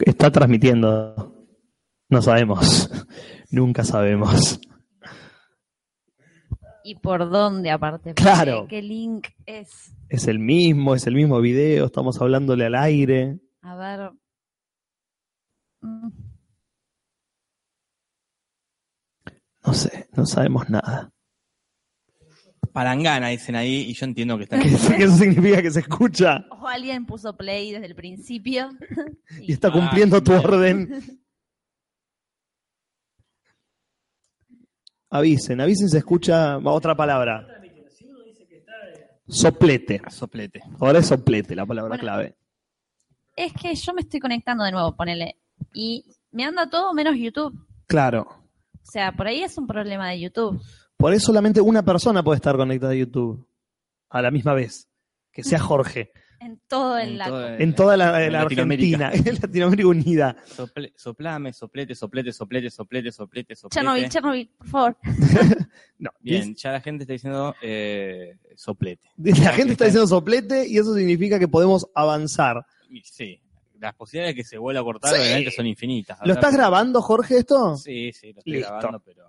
Está transmitiendo. No sabemos. Nunca sabemos. ¿Y por dónde aparte? Claro. ¿Qué link es? Es el mismo, es el mismo video, estamos hablándole al aire. A ver. No sé, no sabemos nada. Palangana, dicen ahí, y yo entiendo que están. ¿Qué, qué eso significa que se escucha? O alguien puso play desde el principio. Y está cumpliendo tu Ah, orden. Avisen, avisen se escucha otra palabra. Soplete. Soplete. Ahora es soplete la palabra Bueno. clave. Es que yo me estoy conectando de nuevo, ponele. Y me anda todo menos YouTube. Claro. O sea, por ahí es un problema de YouTube. Por eso solamente una persona puede estar conectada a YouTube a la misma vez. Que sea Jorge. En todo el En todo- En toda la, en la Latinoamérica. Argentina, en Latinoamérica unida. Sople- soplame, soplete, soplete, soplete, soplete, soplete, soplete. Chernobyl, Chernobyl, por favor. No, Bien, ya la gente está diciendo eh, soplete. La gente está diciendo soplete y eso significa que podemos avanzar. Sí, las posibilidades de que se vuelva a cortar Sí. obviamente son infinitas. ¿Lo estás grabando, Jorge, esto? Sí, sí, lo estoy Listo. grabando, pero.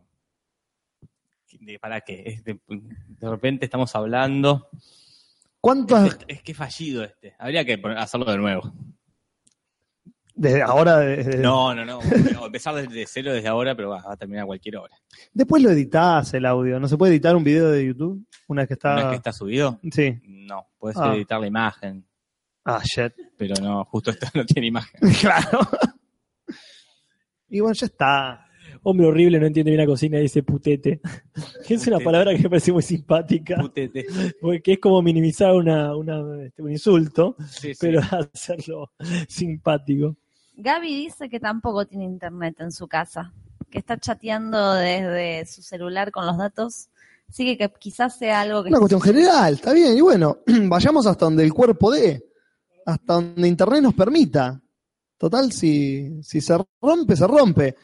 De- ¿Para qué? De, de repente estamos hablando. ¿Cuántas, Es, es que fallido este. Habría que hacerlo de nuevo. desde ahora, desde- No, no, no. no, empezar desde cero desde ahora, pero va, va a terminar a cualquier hora. después lo editás el audio? ¿No se puede editar un video de YouTube? Una vez que está... ¿Una vez que está subido? Sí. No, puedes Ah. editar la imagen, Ah, shit. pero no, justo esto no tiene imagen. claro. Y bueno, ya está. Hombre horrible no entiende bien la cocina y dice putete. Que es una palabra que me parece muy simpática. Putete. Porque es como minimizar una, una, este, un insulto, Sí, sí. pero hacerlo simpático. Gaby dice que tampoco tiene internet en su casa. Que está chateando desde su celular con los datos. Así que, que quizás sea algo que... Una cuestión general, está bien. Y bueno, vayamos hasta donde el cuerpo dé. Hasta donde Internet nos permita. Total, si, si se rompe, se rompe.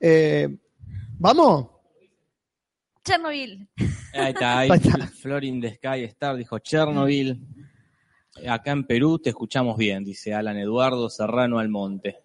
Eh, ¿Vamos? Chernobyl. Ahí está, ahí. Flor in the Sky Star dijo Chernobyl. Acá en Perú te escuchamos bien, dice Alan Eduardo Serrano Almonte.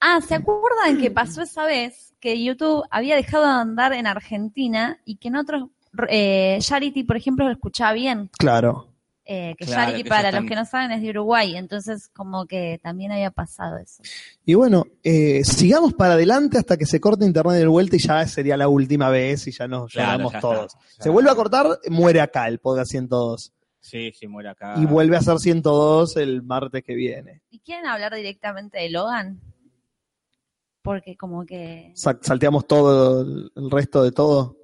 Ah, ¿se acuerdan que pasó esa vez que YouTube había dejado de andar en Argentina y que en otros... Eh, Charity, por ejemplo, lo escuchaba bien. Claro. Eh, que Claro, que para están- los que no saben, es de Uruguay. Entonces, como que también había pasado eso. Y bueno, eh, sigamos para adelante hasta que se corte Internet de vuelta y ya sería la última vez y ya nos Claro, ya está, todos. ya. Se vuelve a cortar, muere acá el podcast 102. Sí, sí, muere acá. Y vuelve a ser 102 el martes que viene. ¿Y quieren hablar directamente de Logan? Porque como que Sa- salteamos todo el, el resto de todo.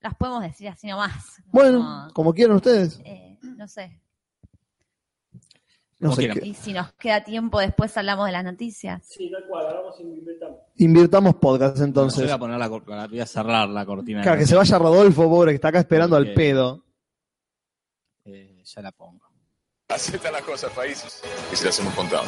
las podemos decir así nomás. Bueno, Como, como quieran ustedes. eh, no sé. No sé. Y si nos queda tiempo, después hablamos de las noticias. Sí, tal cual, hagamos y inventamos. Invirtamos podcast entonces. voy a poner la, voy a cerrar la cortina. Claro, que se vaya Rodolfo, pobre, que está acá esperando al Porque- pedo. Eh, ya la pongo. Así están las cosas, países. Y si las hemos contado.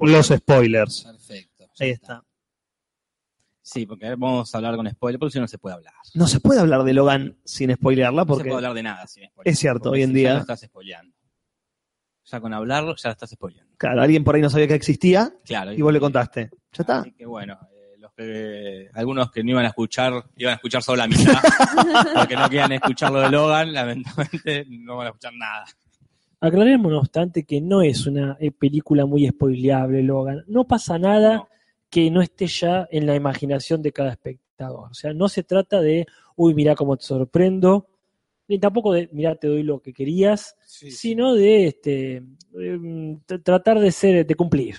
Los spoilers. Perfecto. Ahí está. Sí, porque vamos a hablar con spoiler, porque si no no se puede hablar. No se puede hablar de Logan sin spoilearla No se porque puede hablar de nada sin spoiler. Es cierto, Porque hoy en si día- Ya lo estás spoileando. Ya con hablarlo, ya lo estás spoileando. claro, alguien por ahí no sabía que existía Claro. y vos le contaste. Ya está. Así que bueno, eh, los que, algunos que no iban a escuchar, iban a escuchar solo la mitad, porque no querían escuchar lo de Logan, lamentablemente no van a escuchar nada. Aclaremos, no obstante, que no es una eh, película muy spoileable, Logan. No pasa nada No. que no esté ya en la imaginación de cada espectador. O sea, no se trata de, uy, mira cómo te sorprendo, ni tampoco de, mira, te doy lo que querías, sino de este, em, tratar de ser, de cumplir.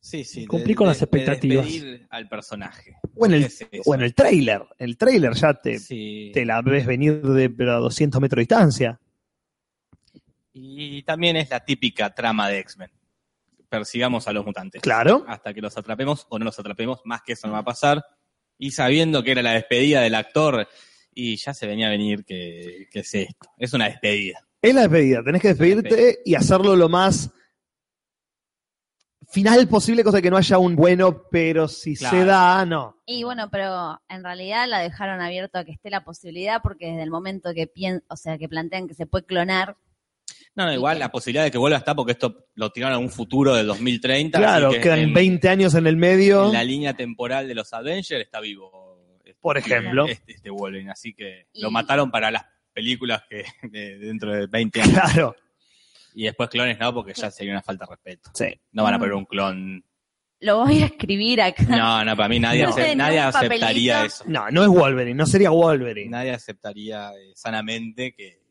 Sí, sí. Cumplí con las expectativas. De al personaje. O en el, Es eso. o en el trailer. El trailer ya te, Sí. te la ves venir de pero a 200 metros de distancia. Y también es la típica trama de X-Men. persigamos a los mutantes. Claro. Hasta que los atrapemos o no los atrapemos, más que eso no va a pasar. Y sabiendo que era la despedida del actor, y ya se venía a venir que, que es esto. Es una despedida. Es la despedida. Tenés que despedirte y hacerlo lo más final posible, cosa que no haya un bueno, pero si Claro. se da, no. Y bueno, pero en realidad la dejaron abierto a que esté la posibilidad porque desde el momento que pien o sea, que plantean que se puede clonar, No, no, igual la posibilidad de que vuelva está porque esto lo tiraron a un futuro del 2030. Claro, así que quedan en, 20 años en el medio. en la línea temporal de los Avengers está vivo. este- Por ejemplo. Este, este Wolverine, así que Y- lo mataron para las películas que de- dentro de 20 años. Claro. Y después clones no, porque ya sería una falta de respeto. Sí. No van a poner un clon. lo voy a escribir acá. No, no, para mí nadie, No. ace- En nadie aceptaría papelito. eso. No, no es Wolverine, no sería Wolverine. Nadie aceptaría eh, sanamente que.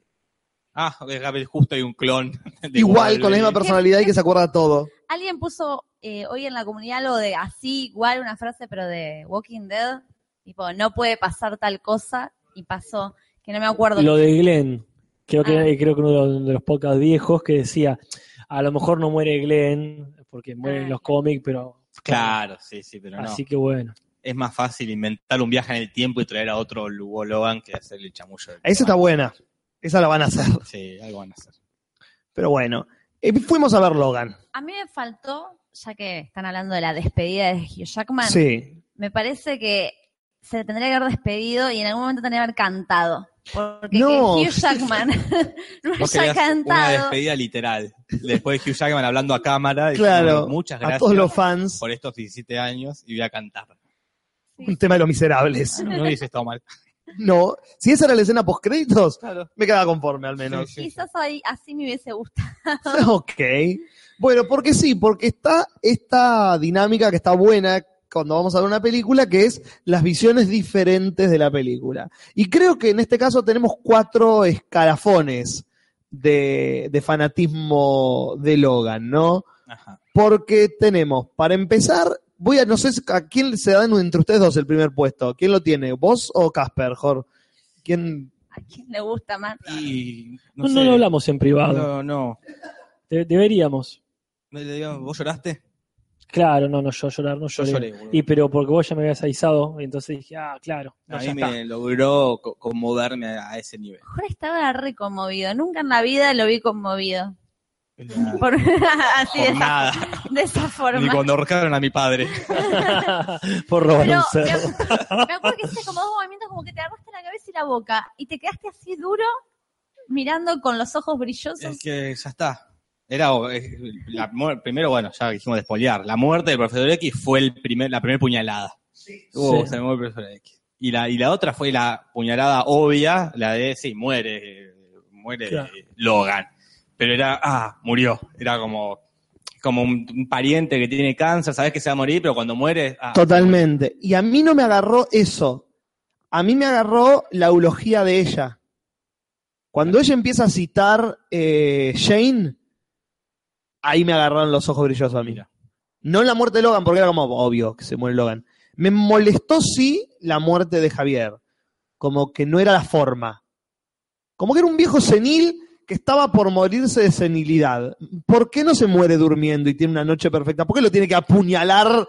Ah, es- justo hay un clon. de Igual, con la misma personalidad y que se acuerda todo. Alguien puso eh, hoy en la comunidad algo de así, igual una frase, pero de Walking Dead, tipo, no puede pasar tal cosa, y pasó, que no me acuerdo. Lo de Glenn, creo que, Ah. creo que uno de los, de los podcasts viejos que decía, a lo mejor no muere Glenn, porque muere en Ah. los cómics, pero... Claro, sí, sí, pero no. Así que bueno. Es más fácil inventar un viaje en el tiempo y traer a otro Lugo Logan que hacer el chamullo. Esa está buena. Esa la van a hacer. Sí, algo van a hacer. Pero bueno. Eh, fuimos a ver Logan. A mí me faltó, ya que están hablando de la despedida de Hugh Jackman, Sí. me parece que se tendría que haber despedido y en algún momento tendría que haber cantado. Porque No. que Hugh Jackman no haya querías una cantado. despedida literal. Después de Hugh Jackman hablando a cámara. Claro. diciendo, Muchas A gracias todos los fans. por estos 17 años y voy a cantar. Un tema de los miserables. No hubiese estado mal. No. Si esa era la escena post créditos, Claro. me quedaba conforme al menos. Sí, sí. Quizás ahí, así me hubiese gustado. ok. Bueno, porque sí, porque está esta dinámica que está buena cuando vamos a ver una película, que es las visiones diferentes de la película. Y creo que en este caso tenemos cuatro escalafones de, de fanatismo de Logan, ¿no? Ajá. Porque tenemos, para empezar, voy a, no sé a quién se dan entre ustedes dos el primer puesto. ¿Quién lo tiene? ¿Vos o Casper, Jor? ¿Quién? ¿A quién le gusta más? Y No, no, lo hablamos en privado. No, no. De- deberíamos. ¿Vos lloraste? Claro, no, no, yo llorar, no Yo lloré. lloré, boludo. Y pero porque vos ya me habías avisado, y entonces dije, ah, claro, no, A ya mí está. me logró co- conmoverme a, a ese nivel. Jorge estaba re conmovido. Nunca en la vida lo vi conmovido. La Por, así de esa, de esa Ni forma. cuando ahorcaron a mi padre. Por robar Pero un me, cerdo. me acuerdo que hiciste como dos movimientos como que te agarraste la cabeza y la boca y te quedaste así duro mirando con los ojos brillosos. Es que ya está. Era eh, la primero, bueno, ya dijimos de espolear. La muerte del profesor X fue el primer, la primera puñalada. Uh, Sí. se me muere el profesor X. Y la, y la otra fue la puñalada obvia, la de sí, muere, muere Claro. Logan. Pero era, ah, murió. Era como, como un, un pariente que tiene cáncer, sabes que se va a morir, pero cuando muere, ah, Totalmente. Y a mí no me agarró eso. A mí me agarró la eulogía de ella. Cuando ella empieza a citar eh, Shane, ahí me agarraron los ojos brillosos a mí. Mira. No la muerte de Logan, porque era como obvio que se muere Logan. Me molestó sí la muerte de Javier. Como que no era la forma. Como que era un viejo senil que estaba por morirse de senilidad. ¿Por qué no se muere durmiendo y tiene una noche perfecta? ¿Por qué lo tiene que apuñalar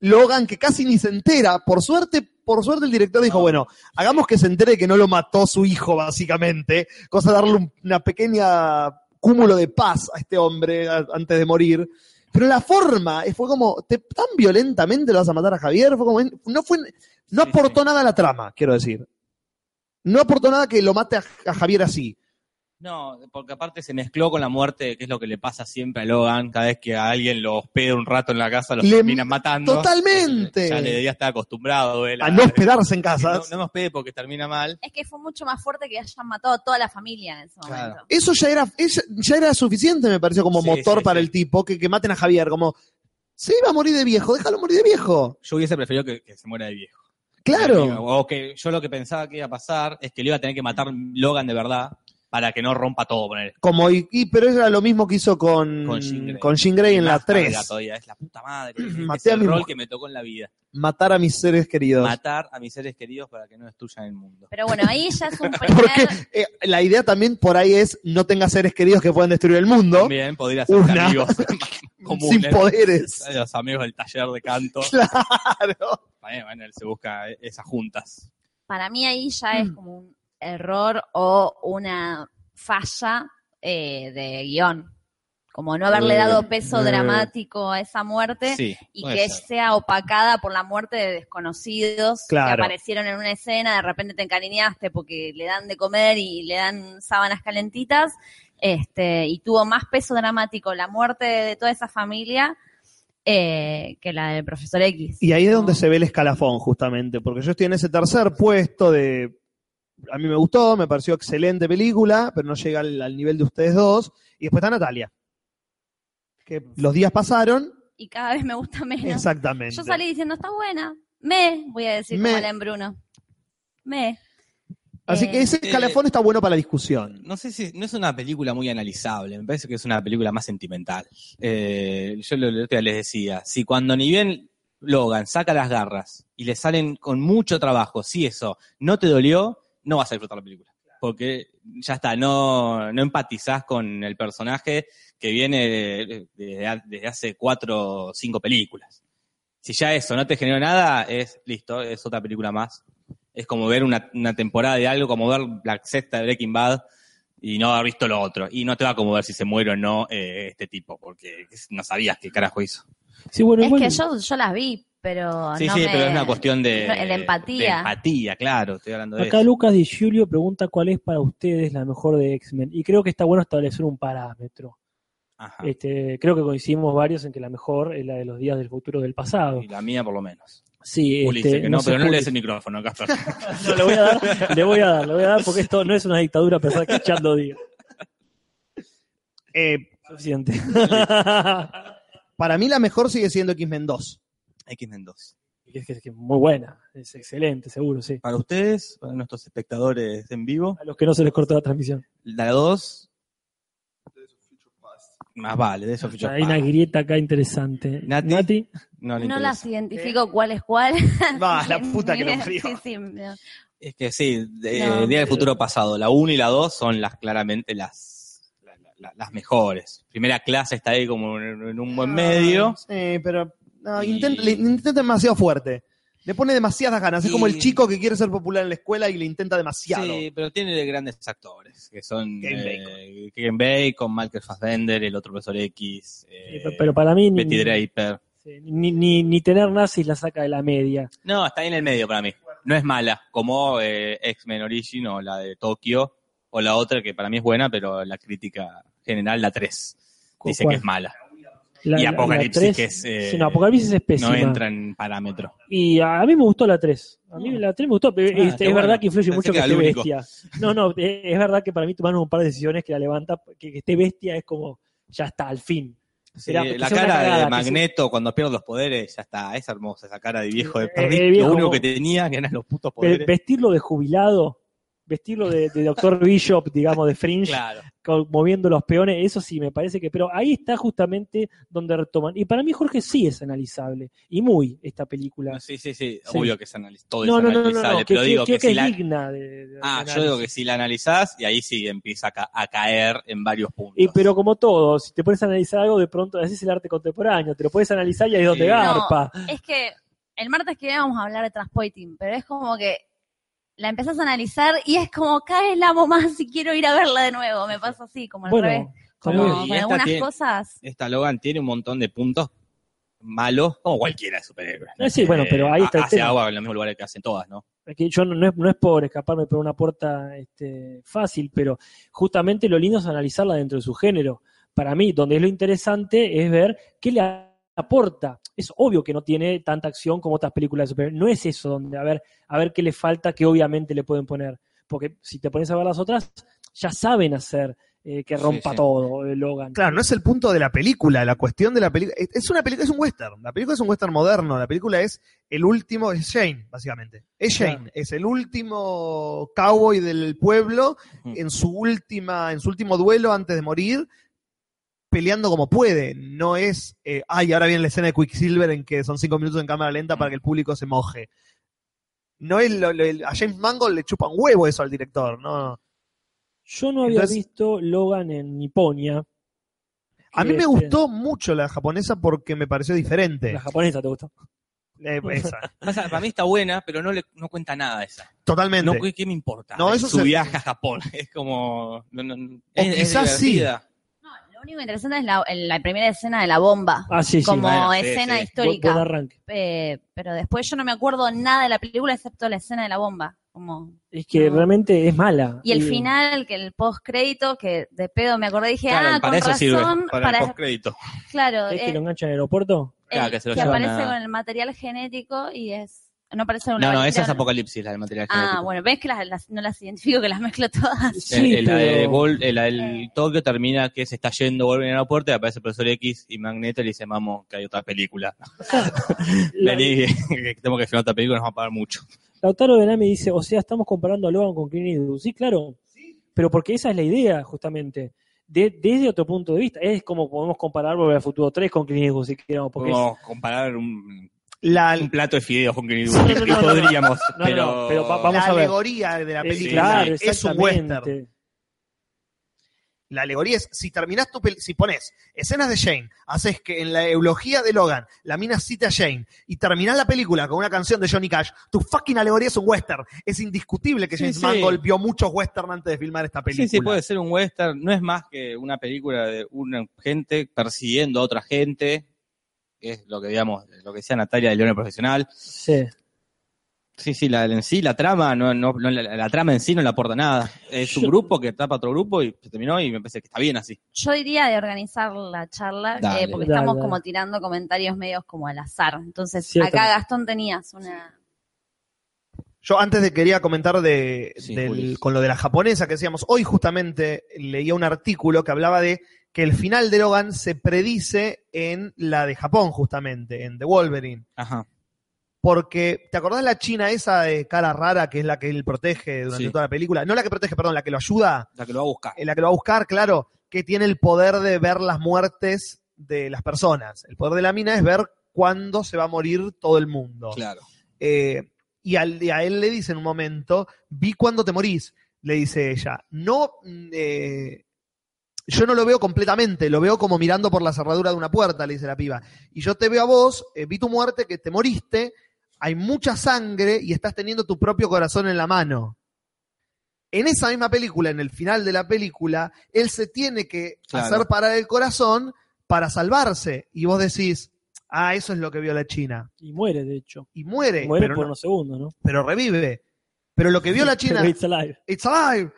Logan que casi ni se entera? Por suerte, por suerte el director dijo, bueno, hagamos que se entere que no lo mató su hijo, básicamente. Cosa de darle un- una pequeña cúmulo de paz a este hombre a- antes de morir. Pero la forma eh, fue como, te, tan violentamente lo vas a matar a Javier, fue como, no fue, no Sí, aportó sí. nada a la trama, quiero decir. No aportó nada que lo mate a, a Javier así. No, porque aparte se mezcló con la muerte, que es lo que le pasa siempre a Logan. Cada vez que a alguien lo hospeda un rato en la casa, lo Le- terminan matando. Totalmente. Ya le debía estar acostumbrado. él A no hospedarse en que no, no me hospede porque termina mal. Es que fue mucho más fuerte que hayan matado a toda la familia en ese Claro. momento. Eso ya era, ya era suficiente, me pareció, como Sí, motor sí, para sí. el tipo, que, que maten a Javier, como, se iba a morir de viejo, déjalo morir de viejo. Yo hubiese preferido que, que se muera de viejo. Claro. O que yo lo que pensaba que iba a pasar es que le iba a tener que matar Logan de verdad. Para que no rompa todo, poner. Como, y, y- pero era lo mismo que hizo con, Con Jean Grey. con Jean Grey en la Más carga 3. todavía, es la puta madre. es Maté a el mi rol que me tocó en la vida. Matar a mis seres queridos. Matar a mis seres queridos para que no destruyan el mundo. Pero bueno, ahí ya es un Porque primer... eh, la idea también por ahí es no tengas seres queridos que puedan destruir el mundo También podría ser Una. amigos sin comunes. poderes. Los amigos del taller de canto. Claro. Bueno, bueno, él se busca esas juntas. Para mí ahí ya Mm. es como un error o una falla eh, de guion. Como no haberle Eh, dado peso eh. dramático a esa muerte Sí, y que ser. sea opacada por la muerte de desconocidos que aparecieron en una escena, de repente te encariñaste porque le dan de comer y le dan sábanas calentitas, este, y tuvo más peso dramático la muerte de, toda esa familia eh, que la del profesor X. Y ahí es donde se ve el escalafón, justamente, porque yo estoy en ese tercer puesto de. A mí me gustó, me pareció excelente película, pero no llega al, al nivel de ustedes dos. Y después está Natalia. Que los días pasaron. Y cada vez me gusta menos. Exactamente. Yo salí diciendo, está buena. Me, voy a decir Me. como Alain Bruno. Me. Así Eh, que ese escalafón está bueno para la discusión. No sé si no es una película muy analizable, me parece que es una película más sentimental. Eh, yo lo, lo que les decía, si cuando ni bien Logan saca las garras y le salen con mucho trabajo, si eso no te dolió, no vas a disfrutar la película. Porque ya está, no, no empatizás con el personaje que viene de- de- desde hace cuatro o cinco películas. Si ya eso no te generó nada, es listo, es otra película más. Es como ver una, una temporada de algo, como ver la sexta de Breaking Bad y no haber visto lo otro. Y no te va a conmover si se muere o no eh, este tipo, porque no sabías qué carajo hizo. Sí, bueno, Es bueno, que yo, yo las vi, pero Sí, no sí, me- pero es una cuestión de, empatía. de empatía, claro, estoy hablando de Acá eso. Lucas Di Giulio pregunta cuál es para ustedes la mejor de X-Men. Y creo que está bueno establecer un parámetro. Ajá. Este, creo que coincidimos varios en que la mejor es la de los días del futuro del pasado. Y la mía por lo menos. Sí, este, que no, pero no Juli. lees el micrófono, Casper. No, le voy a dar, le voy a dar, le voy a dar porque esto no es una dictadura pesar que echando diga. Eh, Suficiente. para mí la mejor sigue siendo X-Men 2. X-Men 2. es, que- es que muy buena, es excelente, seguro, sí. Para ustedes, para nuestros espectadores en vivo, A los que no se les cortó la transmisión. la 2. Más vale, de eso Future Hay una Past. grieta acá interesante. Nati. No las identifico cuál es cuál. Va, la puta que lo parió. Sí, sí. no. Es que sí, de- No. Día del Futuro Pasado, la 1 y la 2 son las claramente las, la- la- las mejores. Primera clase está ahí como en, en un buen medio. Sí, pero no, Y- intenta, le- intenta demasiado fuerte. Le pone demasiadas ganas. Es como el chico que quiere ser popular en la escuela y le intenta demasiado. Sí, pero tiene de grandes actores, que son Kevin eh, Bacon, Michael Fassbender, el otro profesor X, eh, Sí, pero para mí ni, Betty Draper. sí, ni, ni, ni tener nazis la saca de la media. No, está ahí en el medio para mí. No es mala, como eh, X-Men Origin o la de Tokio, o la otra que para mí es buena, pero la crítica general, la 3, dice ¿Cuál? que es mala. La- y la- la Apocalipsis, tres- que es, eh, sí, no, Apocalipsis es pésima. No entra en parámetro. Y a, a mí me gustó la 3. A mí la 3 me gustó. Ah, este, qué es bueno. verdad que influye Pensé mucho que esté único. bestia. No, no, eh, es verdad que para mí tomaron un par de decisiones que la levanta, que, que esté bestia es como, ya está, al fin. Sí, Era- la cara cagada, de Magneto cuando pierde los poderes, ya está, es hermosa esa cara de viejo de Eh, perrito. eh, viejo, Lo único como- que tenía que eran los putos poderes. vestirlo de jubilado, vestirlo de, de Doctor Bishop, digamos, de Fringe, Claro. con- moviendo los peones, eso sí me parece que, pero ahí está justamente donde retoman. Y para mí, Jorge, sí es analizable, y muy esta película. No, sí, sí, sí, Sí. obvio que es analiz- todo No, es no, no, no, no, analizable, no, que, pero que- digo que- que, que si es la... digna de, de Ah, yo digo que si la analizás, y ahí sí empieza a, ca- a caer en varios puntos. Y, pero como todo, si te pones a analizar algo, de pronto así es el arte contemporáneo, te lo puedes analizar y ahí es donde Sí. garpa. Es que el martes que vamos a hablar de Transpoiting, pero es como que la empezás a analizar y es como cada vez la amo más y quiero ir a verla de nuevo. Me pasa así, como al revés. Como con algunas tiene- cosas. Esta Logan tiene un montón de puntos malos, como cualquiera de superhéroes. Eh, sí, bueno, pero ahí está el Hace tema. agua en los mismos lugares que hacen todas, ¿no? Aquí yo no, no es, no es por escaparme por una puerta este, fácil, pero justamente lo lindo es analizarla dentro de su género. Para mí, donde es lo interesante es ver qué le aporta. Es obvio que no tiene tanta acción como otras películas de superhéroes. No es eso donde a ver, a ver qué le falta que obviamente le pueden poner. Porque si te pones a ver las otras, ya saben hacer eh, que rompa sí. todo, eh, Logan. Claro, no es el punto de la película, la cuestión de la película. Es es una película, es un western. La película es un western moderno. La película es el último, es Shane, básicamente. Es Shane, Claro. es el último cowboy del pueblo en su última, en su último duelo antes de morir, peleando como puede. No es, eh, ay, ahora viene la escena de Quicksilver en que son cinco minutos en cámara lenta para que el público se moje. No es lo- lo- a James Mangold le chupa un huevo eso al director, ¿no? Yo no había Entonces- visto Logan en Niponia. A mí me gustó mucho la japonesa porque me pareció diferente. La japonesa te gustó. Eh, esa. Para mí está buena, pero no le no cuenta nada esa. Totalmente. No, ¿qué, qué me importa? No, eso Su se- viaje a Japón. Es como. no, no, es, es quizás sí. Lo único interesante es la, la primera escena de la bomba. Ah, sí, sí. como bueno, escena sí. Histórica. buen arranque. Eh, pero después yo no me acuerdo nada de la película excepto la escena de la bomba. Como... Es que No. realmente es mala. Y el Eh, final, que el post crédito, que de pedo me acordé, dije, Claro, ah, para con eso razón, sirve. Para, para- el postcrédito. claro, ¿Es eh, que lo enganchan en el aeropuerto? Claro, que se lo que aparece a- con el material genético y es... No parece una No, no, esa es Apocalipsis, la del material Ah, genético. bueno, ves que las, las- no las identifico, que las mezclo todas. Sí, la de pero- Gol- eh, la del Eh. Tokio termina que se está yendo, vuelve en el aeropuerto y aparece el profesor X y Magneto y le dice, vamos, que hay otra película. La- Vení, que tenemos que filmar otra película, nos va a pagar mucho. Lautaro Benami dice, o sea, estamos comparando a Logan con Clint Eastwood. Sí, claro. Pero porque esa es la idea, justamente. De- desde otro punto de vista. Es como podemos comparar Volver al Futuro 3 con Clint Eastwood, si queremos. Porque es- Podemos comparar un, La, un plato de fideos con Clint No, no, Eastwood, no, no, no. podríamos, No, no, pero... no, pero va- vamos la a ver. alegoría de la es- película claro, es un western. La alegoría es, si terminás tu si pones escenas de Shane, haces que en la eulogía de Logan la mina cita a Shane y terminás la película con una canción de Johnny Cash, tu fucking alegoría es un western. Es indiscutible que Sí, James sí. Mangold vio muchos western antes de filmar esta película. Sí, sí, puede ser un western. No es más que una película de una gente persiguiendo a otra gente. Que Es lo que, digamos, lo que decía Natalia de León Profesional. Sí. Sí, sí, la, en sí, la trama, no, no, no, la, la trama en sí no le aporta nada. Es un Yo- grupo que tapa a otro grupo y se terminó y me parece que está bien así. Yo diría de organizar la charla, Dale. eh, porque Dale, estamos dale. como tirando comentarios medios como al azar. Entonces, Cierto. acá Gastón tenías una... Yo antes de quería comentar de, Sí, del- Juli. con lo de la japonesa que decíamos, hoy justamente leía un artículo que hablaba de que el final de Logan se predice en la de Japón, justamente, en The Wolverine. Ajá. Porque, ¿te acordás la china esa de cara rara que es la que él protege durante Sí. toda la película? No la que protege, perdón, la que lo ayuda, La que lo va a buscar. eh, la que lo va a buscar, claro, que tiene el poder de ver las muertes de las personas. El poder de la mina es ver cuándo se va a morir todo el mundo. Claro. Eh, y, al- y a él le dice en un momento, vi cuándo te morís, le dice ella. No, mm, eh, yo no lo veo completamente, lo veo como mirando por la cerradura de una puerta, le dice la piba. Y yo te veo a vos, eh, vi tu muerte, que te moriste, hay mucha sangre y estás teniendo tu propio corazón en la mano. En esa misma película, en el final de la película, él se tiene que Claro. hacer parar el corazón para salvarse. Y vos decís, ah, eso es lo que vio la China. Y muere, de hecho. Y muere, muere pero, por no- unos segundos, ¿no? pero revive. Pero lo que vio la China, Pero it's alive. it's alive.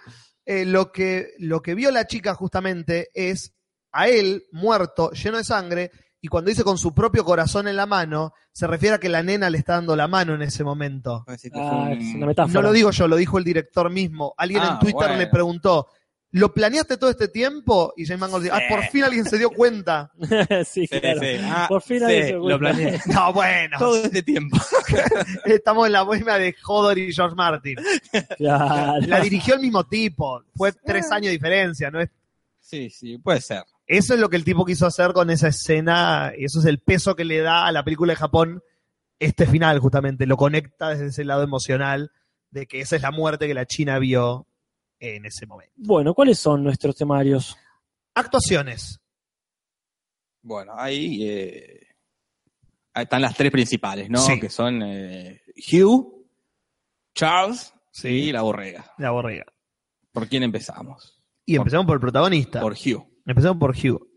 Eh, lo, que, lo que vio la chica justamente es a él muerto, lleno de sangre, y cuando dice con su propio corazón en la mano, se refiere a que la nena le está dando la mano en ese momento. Ah, fue es un- una metáfora. No lo digo yo, lo dijo el director mismo. Alguien Ah, en Twitter bueno. le preguntó, ¿lo planeaste todo este tiempo? Y James Mangold dice, ah, por fin alguien se dio cuenta. sí, Sí, claro. sí. Ah, Por fin sí, alguien se lo cuenta. planeé. No, bueno, Todo este tiempo. estamos en la misma de Hodor y George Martin. Claro. La dirigió el mismo tipo, fue tres años de diferencia, ¿no? Es- Sí, sí, puede ser. Eso es lo que el tipo quiso hacer con esa escena, y eso es el peso que le da a la película de Japón este final, justamente, lo conecta desde ese lado emocional de que esa es la muerte que la China vio en ese momento. Bueno, ¿cuáles son nuestros temarios? Actuaciones. Bueno, ahí, eh, ahí están las tres principales, ¿no? Sí. Que son eh, Hugh, Charles y la borrega. La borrega. ¿Por quién empezamos? Y empezamos por el protagonista. Por Hugh. Empezamos por Hugh.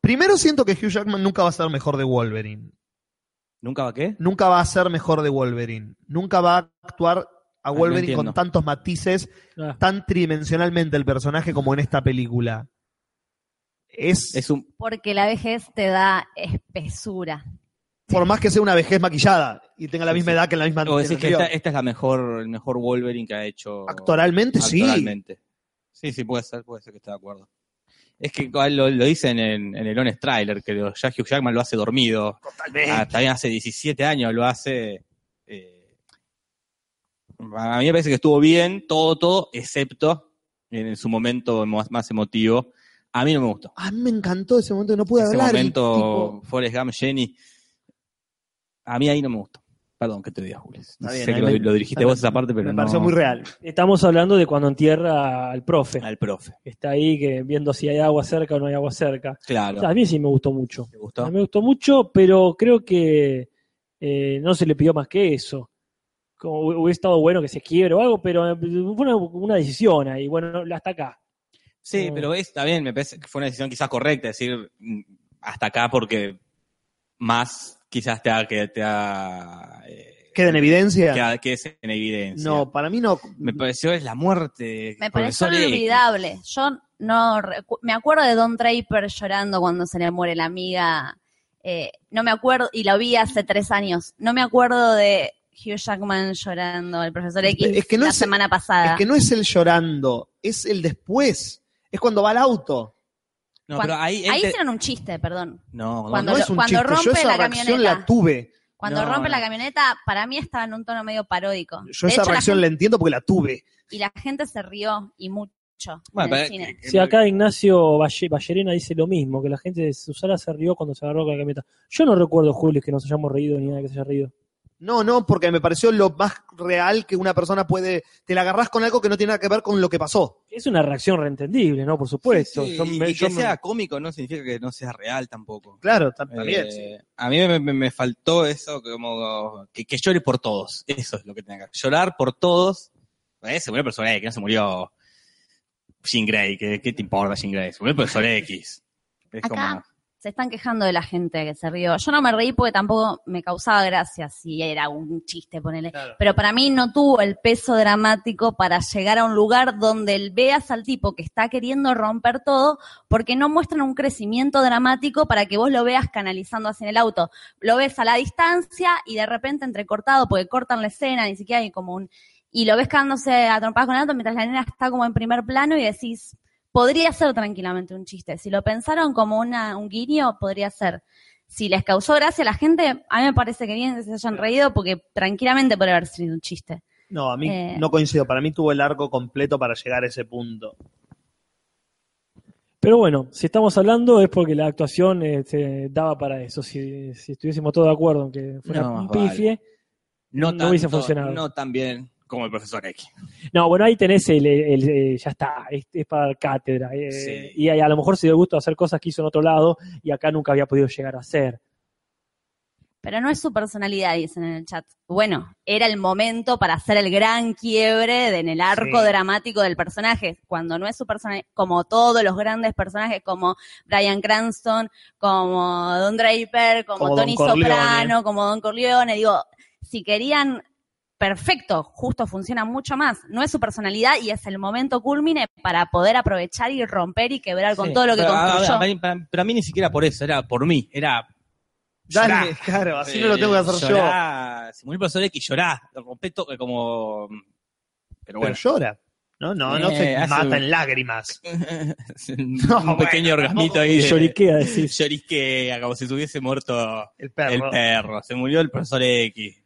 Primero siento que Hugh Jackman nunca va a ser mejor de Wolverine. ¿Nunca va qué? Nunca va a ser mejor de Wolverine. Nunca va a actuar a no Wolverine con tantos matices, Ah, tan tridimensionalmente el personaje como en esta película. Es, Es un, Porque la vejez te da espesura. por más que sea una vejez maquillada y tenga la Sí, misma sí. edad que en la misma o decís que esta, esta es la mejor, el mejor Wolverine que ha hecho Actoralmente, sí. Actoralmente. Sí, sí, puede ser, puede ser que esté de acuerdo. Es que lo, lo dicen en, en el Honest Trailer, que ya Hugh Jackman lo hace dormido. Totalmente. Ah, también hace 17 años lo hace. A mí me parece que estuvo bien, todo, todo, excepto en su momento más, más emotivo. A mí no me gustó. A mí me encantó ese momento que no pude Ese hablar. y, momento, tipo, Forrest Gump, Jenny. A mí ahí no me gustó. Perdón que te digas, Jules. No sé que lo, me- lo dirigiste vos esa parte, pero me no. pareció muy real. Estamos hablando de cuando entierra al profe. Al profe. Está ahí que viendo si hay agua cerca o no hay agua cerca. Claro. O sea, a mí sí me gustó mucho. ¿Te A gustó? mí me gustó mucho, pero creo que eh, no se le pidió más que eso. Como hu- hubiera estado bueno que se quiebre o algo, pero eh, fue una, una decisión ahí. Bueno, hasta acá. Sí, No. pero está bien, me parece que fue una decisión quizás correcta, decir mm, hasta acá porque más quizás te haga que te eh, ¿Queda en evidencia? que, que es en evidencia. No, para mí no. Me pareció es la muerte. Me pareció profesor X. olvidable. Yo no me acuerdo de Don Draper llorando cuando se le muere la amiga. Eh, no me acuerdo, y lo vi hace tres años. No me acuerdo de Hugh Jackman llorando, el profesor X, Es que no la es- semana pasada. Es que no es el llorando, es el después. Es cuando va al auto. No, Cuando- pero ahí, Ahí te- hicieron un chiste, perdón. No, no, cuando no es un cuando chiste. Yo rompe esa la reacción camioneta. la tuve. Cuando No, rompe no. la camioneta, para mí estaba en un tono medio paródico. Yo De esa hecho, la reacción gente- la entiendo porque la tuve. y la gente se rió, y mucho, Bueno, en el pero- cine. que- Si acá Ignacio Ballerena dice lo mismo, que la gente de Susana se rió cuando se agarró con la camioneta. Yo no recuerdo, Julio, que nos hayamos reído ni nada que se haya reído. No, no, porque me pareció lo más real que una persona puede. Te la agarrás con algo que no tiene nada que ver con lo que pasó. Es una reacción reentendible, ¿no? Por supuesto. Sí, Yo y, me- y yo que me- sea cómico no significa que no sea real tampoco. Claro, también. Eh, sí. A mí me, me- me faltó eso, como que, que llore por todos. Eso es lo que tenga que llorar por todos. Eh, se murió el personaje, que no se murió Jean Grey. ¿Qué, qué te importa Jean Grey? Se murió el profesor X. Es Acá como, se están quejando de la gente que se rió. Yo no me reí porque tampoco me causaba gracia si era un chiste, ponele. Claro. Pero para mí no tuvo el peso dramático para llegar a un lugar donde el- veas al tipo que está queriendo romper todo, porque no muestran un crecimiento dramático para que vos lo veas canalizando así en el auto. Lo ves a la distancia y de repente entrecortado, porque cortan la escena, ni siquiera hay como un... Y lo ves quedándose a trompadas con el auto mientras la nena está como en primer plano y decís, podría ser tranquilamente un chiste. Si lo pensaron como una, un guiño, podría ser. Si les causó gracia a la gente, a mí me parece que bien que se hayan reído porque tranquilamente podría haber sido un chiste. No, a mí Eh. no coincido. Para mí tuvo el arco completo para llegar a ese punto. Pero bueno, si estamos hablando es porque la actuación eh, se daba para eso. Si, si estuviésemos todos de acuerdo en que fuera No, un vale. pifie. no, no hubiese tanto- funcionado. No tan bien como el profesor X. No, bueno, ahí tenés el, el- el- ya está, es, es para dar cátedra. eh, Sí. Y a, a lo mejor se dio gusto hacer cosas que hizo en otro lado y acá nunca había podido llegar a hacer. Pero no es su personalidad, dicen en el chat. Bueno, era el momento para hacer el gran quiebre de- en el arco Sí. dramático del personaje. Cuando no es su personalidad, como todos los grandes personajes, como Brian Cranston, como Don Draper, como, Tony. Soprano, como Don Corleone. Digo, si querían, perfecto, justo funciona mucho más. No es su personalidad y es el momento culmine para poder aprovechar y romper y quebrar con Sí, todo lo que pero a- a- construyó. a mí- para- pero a mí ni siquiera por eso, era por mí. Era. Dale, llorá. claro, así Eh, no lo tengo que hacer yo. llorá. Se murió el profesor X, llorá. Rompé todo como. Pero Pero bueno. llora. No, no, no Eh, se mata un- en lágrimas. un pequeño bueno, orgasmito no. ahí de. Lloriquea, decís. Lloriquea, como si se hubiese muerto El perro. el perro. Se murió el profesor X.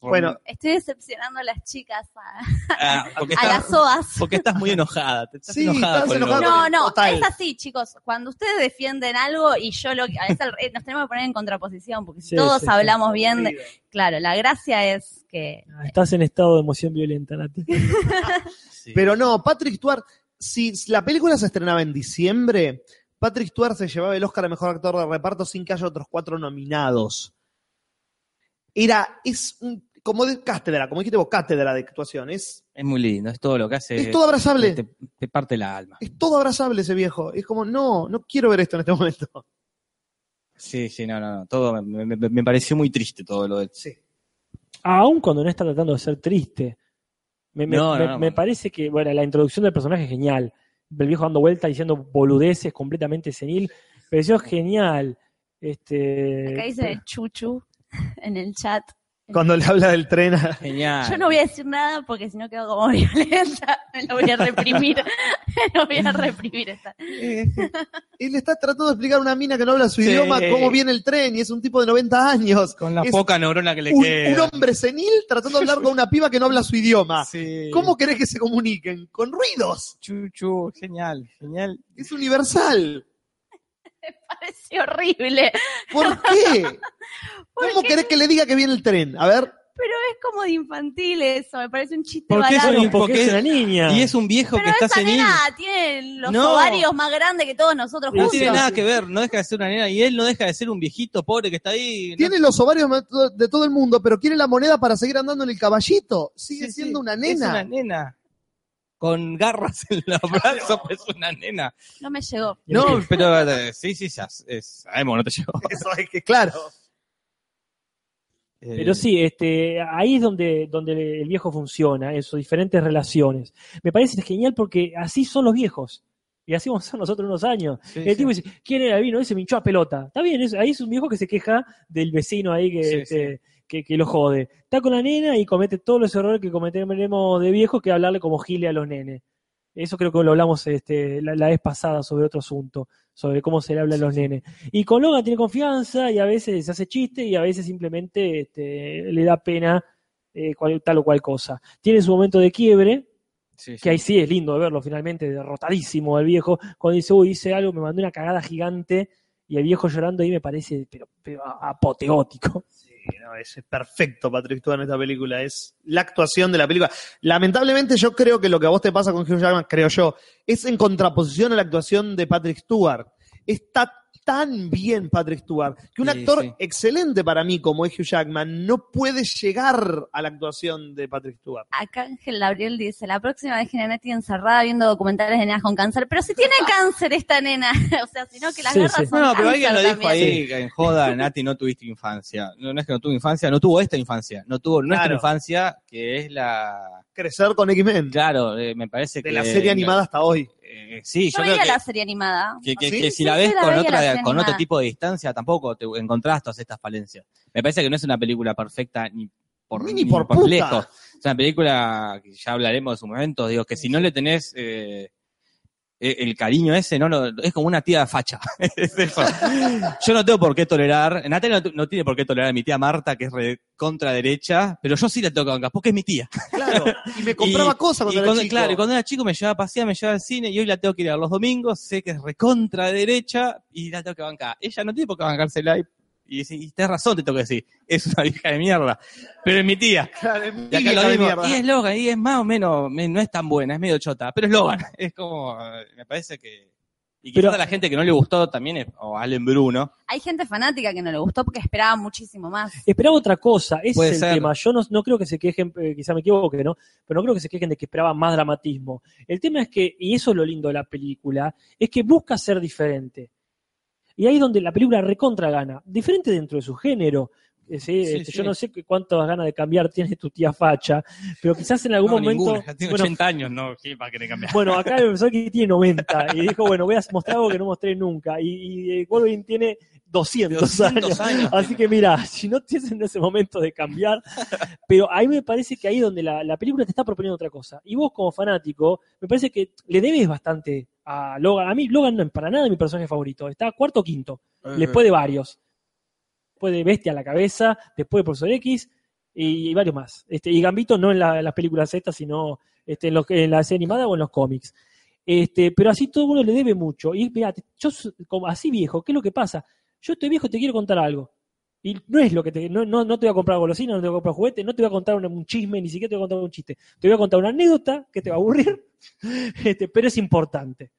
Bueno, Estoy decepcionando a las chicas, a, Ah, porque, a estás, las SOAS. porque estás muy enojada. te Estás Sí, enojada estás No, no, Total. es así, chicos. Cuando ustedes defienden algo y yo lo a veces re- nos tenemos que poner en contraposición, porque si Sí, todos sí, sí. hablamos bien, de- claro, la gracia es que Ah, Estás en estado de emoción violenta, Nati. Sí. Pero no, Patrick Stewart, si la película se estrenaba en diciembre, Patrick Stewart se llevaba el Oscar a Mejor Actor de Reparto sin que haya otros cuatro nominados. Era, es un- como de cátedra, como dijiste vos, cátedra de actuación. Es, Es muy lindo, es todo lo que hace. es todo abrazable. Te, te parte el alma. Es todo abrazable ese viejo. Es como, no, no quiero ver esto en este momento. Sí, sí, no, no, no. Todo me, me- me pareció muy triste todo lo de. Sí. Aún cuando no está tratando de ser triste. Me, me- No, no, me- no, me bueno. parece que, bueno, la introducción del personaje es genial. El viejo dando vuelta diciendo boludeces completamente senil. Me pareció genial. acá Este, dice Chuchu en el chat. Cuando le habla del tren a- Genial. Yo no voy a decir nada porque si no quedo como violenta. Me lo voy a reprimir. Me lo voy a reprimir. Esta. Y le está tratando de explicar a una mina que no habla su Sí. idioma cómo viene el tren y es un tipo de 90 años. Con la Es poca neurona que le un, queda. un hombre senil tratando de hablar con una piba que no habla su idioma. Sí. ¿Cómo querés que se comuniquen? Con ruidos. Chuchu, genial, genial. Es universal. Parece horrible. ¿Por qué? ¿Cómo querés que le diga que viene el tren? A ver, Pero es como de infantil eso. Me parece un chiste Porque es barato. un- porque es es- una niña. Y es un viejo Pero que está esa senil. nena tiene los No. ovarios más grandes que todos nosotros No juntos. tiene nada que ver, no deja de ser una nena y él no deja de ser un viejito pobre que está ahí. No- tiene los ovarios de todo el mundo, pero quiere la moneda para seguir andando en el caballito. Sigue Sí, siendo sí, una Es nena. una nena. Con garras en los brazos, es una nena. No me llegó. No, pero eh, sí, sí, ya es- sabemos, no te llegó. Eso es que, claro. Eh, Pero sí, este, ahí es donde, donde el viejo funciona, eso, diferentes relaciones. Me parece genial porque así son los viejos. Y así vamos a ser nosotros unos años. sí, el sí. tipo dice, ¿quién era el vino? Ese me hinchó a pelota. Está bien, es- ahí es un viejo que se queja del vecino ahí que, Sí, este, que, que lo jode. Está con la nena y comete todos los errores que cometeremos de viejos que hablarle como gile a los nenes. Eso creo que lo hablamos este, la, la vez pasada sobre otro asunto, sobre cómo se le habla a los nenes. Y con Logan tiene confianza y a veces se hace chiste y a veces simplemente este, le da pena eh, cual- tal o cual cosa. Tiene su momento de quiebre, Sí, sí. que ahí sí es lindo de verlo finalmente, derrotadísimo el viejo, cuando dice, uy, hice algo, me mandó una cagada gigante, y el viejo llorando ahí me parece, pero, pero apoteótico. Sí, es perfecto Patrick Stewart en esta película. Es la actuación de la película. Lamentablemente yo creo que lo que a vos te pasa con Hugh Jackman, creo yo, es en contraposición a la actuación de Patrick Stewart. Está tan bien Patrick Stewart que un Sí, actor sí. excelente para mí como es Hugh Jackman no puede llegar a la actuación de Patrick Stewart. Acá Ángel Gabriel dice, la próxima vez que Nati encerrada viendo documentales de nenas con cáncer. Pero si tiene cáncer esta nena. o sea, sino que las Sí, garras sí. son No, pero cáncer alguien lo dijo también. ahí en joda, Nati, no tuviste infancia. No, no es que no tuvo infancia, no tuvo esta infancia, no tuvo nuestra Claro. infancia, que es la... Crecer con X-Men. Claro, eh, me parece que... De la serie animada hasta hoy. Eh, sí, Yo yo creo veía que... la serie animada. Que, que- ¿Ah, sí? que si Sí, la ves la con, veía otra, la con otro tipo de distancia, tampoco te encontrás todas estas falencias. Me parece que no es una película perfecta ni por, Ni por puta. lejos. Es una película que ya hablaremos de su momento. Digo, que si no le tenés eh, el cariño ese, no lo- es como una tía facha. Es eso. Yo no tengo por qué tolerar, Natalia no, no tiene por qué tolerar a mi tía Marta, que es re contra derecha, pero yo sí la tengo que bancar, porque es mi tía. Claro. Y me compraba cosas cuando Y era cuando- chico. Claro, y cuando era chico me llevaba a pasear, me llevaba al cine y hoy la tengo que ir a los domingos, sé que es recontra derecha y la tengo que bancar. Ella no tiene por qué bancársela y, y, y, y tenés razón, te tengo que decir, es una vieja de mierda, pero es mi tía. Claro, es mi Y acá vieja lo mismo, y es Logan, y es más o menos, me- no es tan buena, es medio chota, pero es Logan, es como, me parece que... Y quizás Pero- a la gente que no le gustó también, es, o Allen Bruno, Hay gente fanática que no le gustó porque esperaba muchísimo más. Esperaba otra cosa, ese Puede es el ser. tema. Yo no, no creo que se quejen, eh, quizá me equivoque, ¿no? Pero no creo que se quejen de que esperaban más dramatismo. El tema es que, y eso es lo lindo de la película, es que busca ser diferente. Y ahí es donde la película recontra gana. Diferente dentro de su género. Eh, sí, Sí, este, sí. Yo no sé qué- cuántas ganas de cambiar tiene tu tía Facha, pero quizás en algún no, momento. ninguna, tiene bueno, 80 años, no, ¿quién va a querer cambiar? bueno, acá el profesor que tiene 90 y dijo, bueno, voy a mostrar algo que no mostré nunca. Y, y eh, Wolverine tiene 200, 200 años. años. Así que mira, si no tienes en ese momento de cambiar, pero ahí me parece que ahí es donde la, la película te está proponiendo otra cosa. Y vos como fanático, me parece que le debes bastante a Logan. A mí Logan no es para nada mi personaje favorito. Está cuarto o quinto, después de varios. Después de Bestia a la cabeza, después de Profesor X y, y varios más. Este, y Gambito no en, la- en las películas Z, sino este, en, los, en la serie animada o en los cómics. Este, pero así todo uno le debe mucho. Y mira, yo como así viejo, ¿qué es lo que pasa? Yo estoy viejo y te quiero contar algo. Y no es lo que te, no, no, no te voy a comprar golosinas, no te voy a comprar juguetes, no te voy a contar un, un chisme, ni siquiera te voy a contar un chiste. Te voy a contar una anécdota que te va a aburrir, este, pero es importante.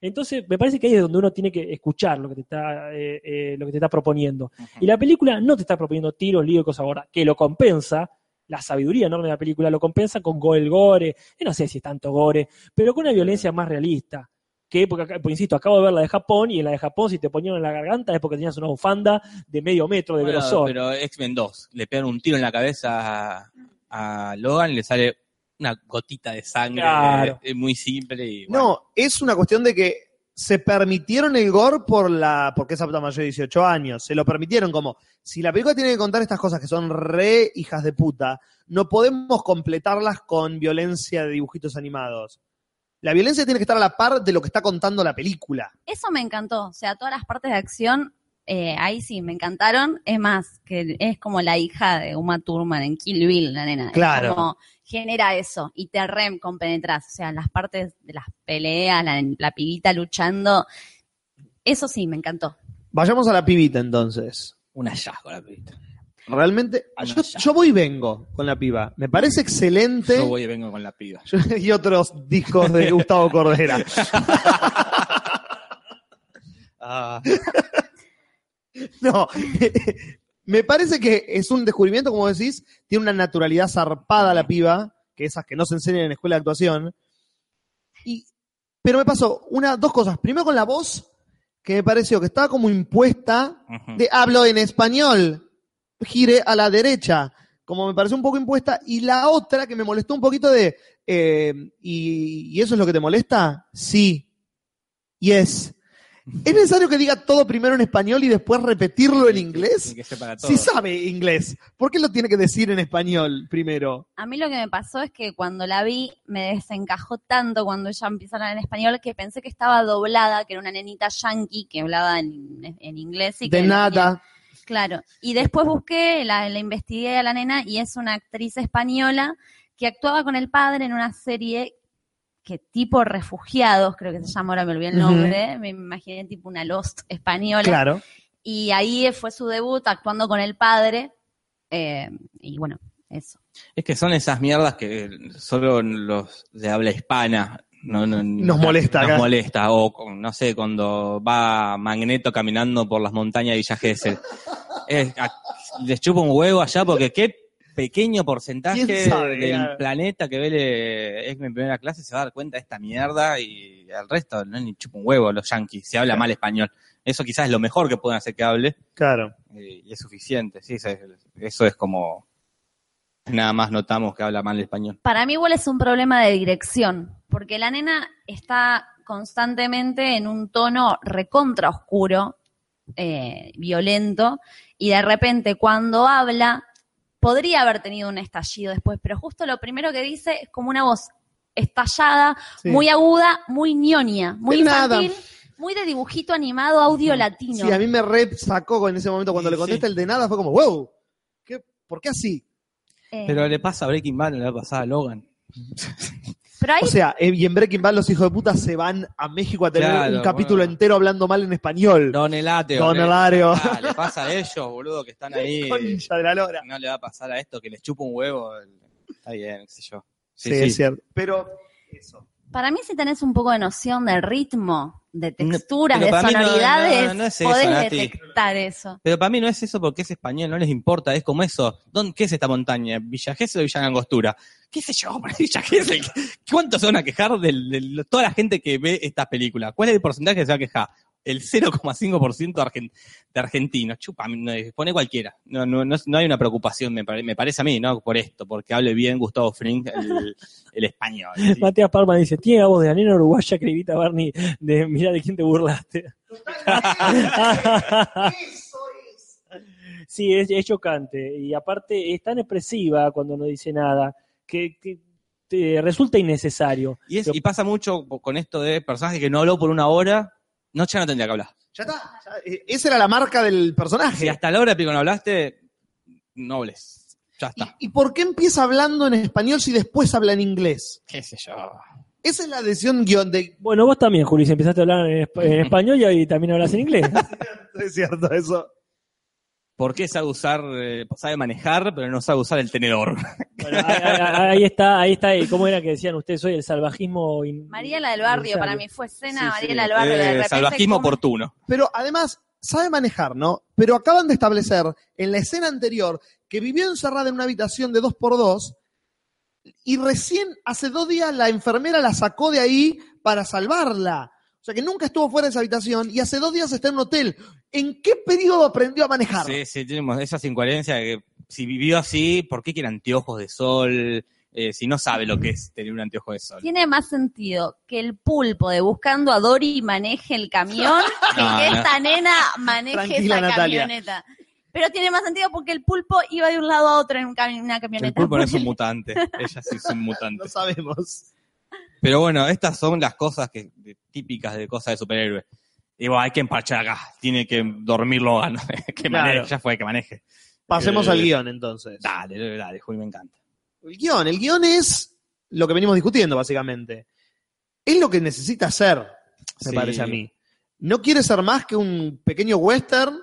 Entonces, me parece que ahí es donde uno tiene que escuchar lo que te está, eh, eh, lo que te está proponiendo. Y la película no te está proponiendo tiros, líos y cosas ahora, que lo compensa, la sabiduría enorme de la película lo compensa con el gore, yo no sé si es tanto gore, pero con una violencia más realista. Que, porque, acá- porque, insisto, acabo de ver la de Japón y en la de Japón si te ponían en la garganta es porque tenías una bufanda de medio metro de Bueno, grosor. pero X-Men 2, le pegan un tiro en la cabeza a, a Logan y le sale una gotita de sangre, Claro. es muy simple y bueno. No, es una cuestión de que se permitieron el gore por la, porque es apta mayor de 18 años. Se lo permitieron como, si la película tiene que contar estas cosas que son re hijas de puta, no podemos completarlas con violencia de dibujitos animados. La violencia tiene que estar a la par de lo que está contando la película. Eso me encantó. O sea, todas las partes de acción, eh, ahí sí, me encantaron. Es más, que es como la hija de Uma Thurman en Kill Bill, la nena. Es Claro. como, genera eso y te rem compenetras. O sea, las partes de las peleas, la, la pibita luchando. Eso sí, me encantó. Vayamos a la pibita entonces. Un hallazgo la pibita. Realmente, yo, yo voy y vengo con la piba. Me parece excelente. Yo voy y vengo con la piba. Y otros discos de Gustavo Cordera. Ah, No, me parece que es un descubrimiento, como decís, tiene una naturalidad zarpada la piba, que esas que no se enseñan en la escuela de actuación. Y, pero me pasó una, dos cosas. Primero con la voz, que me pareció que estaba como impuesta, de hablo en español, gire a la derecha, como me pareció un poco impuesta. Y la otra que me molestó un poquito de, eh, ¿y, ¿y eso es lo que te molesta? Sí. Yes. ¿Es necesario que diga todo primero en español y después repetirlo en inglés? Si sabe inglés, ¿por qué lo tiene que decir en español primero? A mí lo que me pasó es que cuando la vi me desencajó tanto cuando ella empieza a hablar en español que pensé que estaba doblada, que era una nenita yankee que hablaba en, en inglés y que De nada. Claro. Y después busqué, la, la investigué a la nena y es una actriz española que actuaba con el padre en una serie que tipo refugiados, creo que se llama, ahora me olvidé el nombre, me imaginé tipo una Lost española. Claro. Y ahí fue su debut actuando con el padre. eh, y bueno, eso. Es que son esas mierdas que solo los de habla hispana no, no- Nos molesta Nos acá. molesta. O, no sé, cuando va Magneto caminando por las montañas de Villa Gesell. Es- a- les chupa un huevo allá porque qué pequeño porcentaje del planeta que ve le- es en primera clase se va a dar cuenta de esta mierda y al resto no ni chupa un huevo los yankees, se habla mal español. Eso quizás es lo mejor que pueden hacer que hable Claro. eh, y es suficiente. Sí, eso es, eso es como nada más notamos que habla mal español. Para mí igual es un problema de dirección, porque la nena está constantemente en un tono recontra oscuro, eh, violento, y de repente cuando habla, podría haber tenido un estallido después, pero justo lo primero que dice es como una voz estallada, Sí. muy aguda, muy ñoña, muy De nada. muy de dibujito animado, audio latino. Sí, a mí me re sacó en ese momento cuando Sí, le contesta sí. el de nada, fue como, wow, ¿qué, ¿por qué así? Eh, Pero le pasa a Breaking Bad, le va a pasar a Logan. pero O sea, eh, y en Breaking Bad los hijos de puta se van a México a tener Claro, un capítulo bueno. entero hablando mal en español. Don Elateo. Don le- Eladio. Ah, le pasa a ellos, boludo, que están ahí. Concha de la lora. No le va a pasar a esto, que les chupa un huevo. Está bien, qué sé yo. Sí, es cierto. Pero eso. Para mí, si tenés un poco de noción de ritmo, de texturas, de no- sonoridades, no, no es eso, podés Nati. detectar eso. Pero para mí no es eso porque es español, no les importa, es como eso. ¿Dónde, ¿Qué es esta montaña? ¿Villa Gesell o Villa Langostura? ¿Qué sé yo? Villa Gesell. ¿Cuántos se van a quejar de toda la gente que ve estas películas? ¿Cuál es el porcentaje que se va a quejar? El 0,5% de, argen- de argentinos. Chupa, pone cualquiera. No, no, no, no hay una preocupación, me, pare- me parece a mí, ¿no? Por esto, porque hable bien Gustavo Frink el, el español. ¿sí? Matías Palma dice, tiene la voz de la nena uruguaya que grita Barney de mira de quién te burlaste. sí, es, es chocante. Y aparte es tan expresiva cuando no dice nada que, que te resulta innecesario. Y, es- Pero- y pasa mucho con esto de personajes que no habló por una hora, no, ya no tendría que hablar. Ya está. ya, eh, esa era la marca del personaje. Si hasta la hora pico no hablaste, no hables. Ya está. ¿Y, y por qué empieza hablando en español si después habla en inglés? ¿Qué sé yo? Esa es la decisión guion de... Bueno, vos también, Juli, si empezaste a hablar en, espa- en español y ahí también hablas en inglés. Es cierto eso. ¿Por qué sabe usar, eh, sabe manejar, pero no sabe usar el tenedor? Bueno, ahí, ahí- ahí está, ahí está, ¿cómo era que decían ustedes hoy? El salvajismo. in- Mariela del Barrio, para mí fue escena, Sí, sí. Mariela del Barrio, de Eh, repente salvajismo oportuno. Pero además, sabe manejar, ¿no? Pero acaban de establecer en la escena anterior que vivió encerrada en una habitación de dos por dos y recién hace dos días la enfermera la sacó de ahí para salvarla. O sea que nunca estuvo fuera de esa habitación y hace dos días está en un hotel. ¿En qué periodo aprendió a manejar? Sí, sí, tenemos esas incoherencias de que si vivió así, ¿por qué quiere anteojos de sol? eh, si no sabe lo que es tener un anteojo de sol. Tiene más sentido que el pulpo de Buscando a Dory maneje el camión que No, que no. esta nena maneje Tranquila, esa Natalia. camioneta. Pero tiene más sentido porque el pulpo iba de un lado a otro en un cami- una camioneta. El pulpo no es un mutante, ella sí es un mutante. No sabemos. Pero bueno, estas son las cosas que de- típicas de cosas de superhéroes. Digo, hay que emparchar acá, tiene que dormir Logan, que Claro. maneje, ya fue, que maneje. Pasemos Eh, al guion entonces. Dale, dale, Juli, me encanta. El guion. El guion es lo que venimos discutiendo, básicamente. Es lo que necesita ser, me Sí. parece a mí. No quiere ser más que un pequeño western,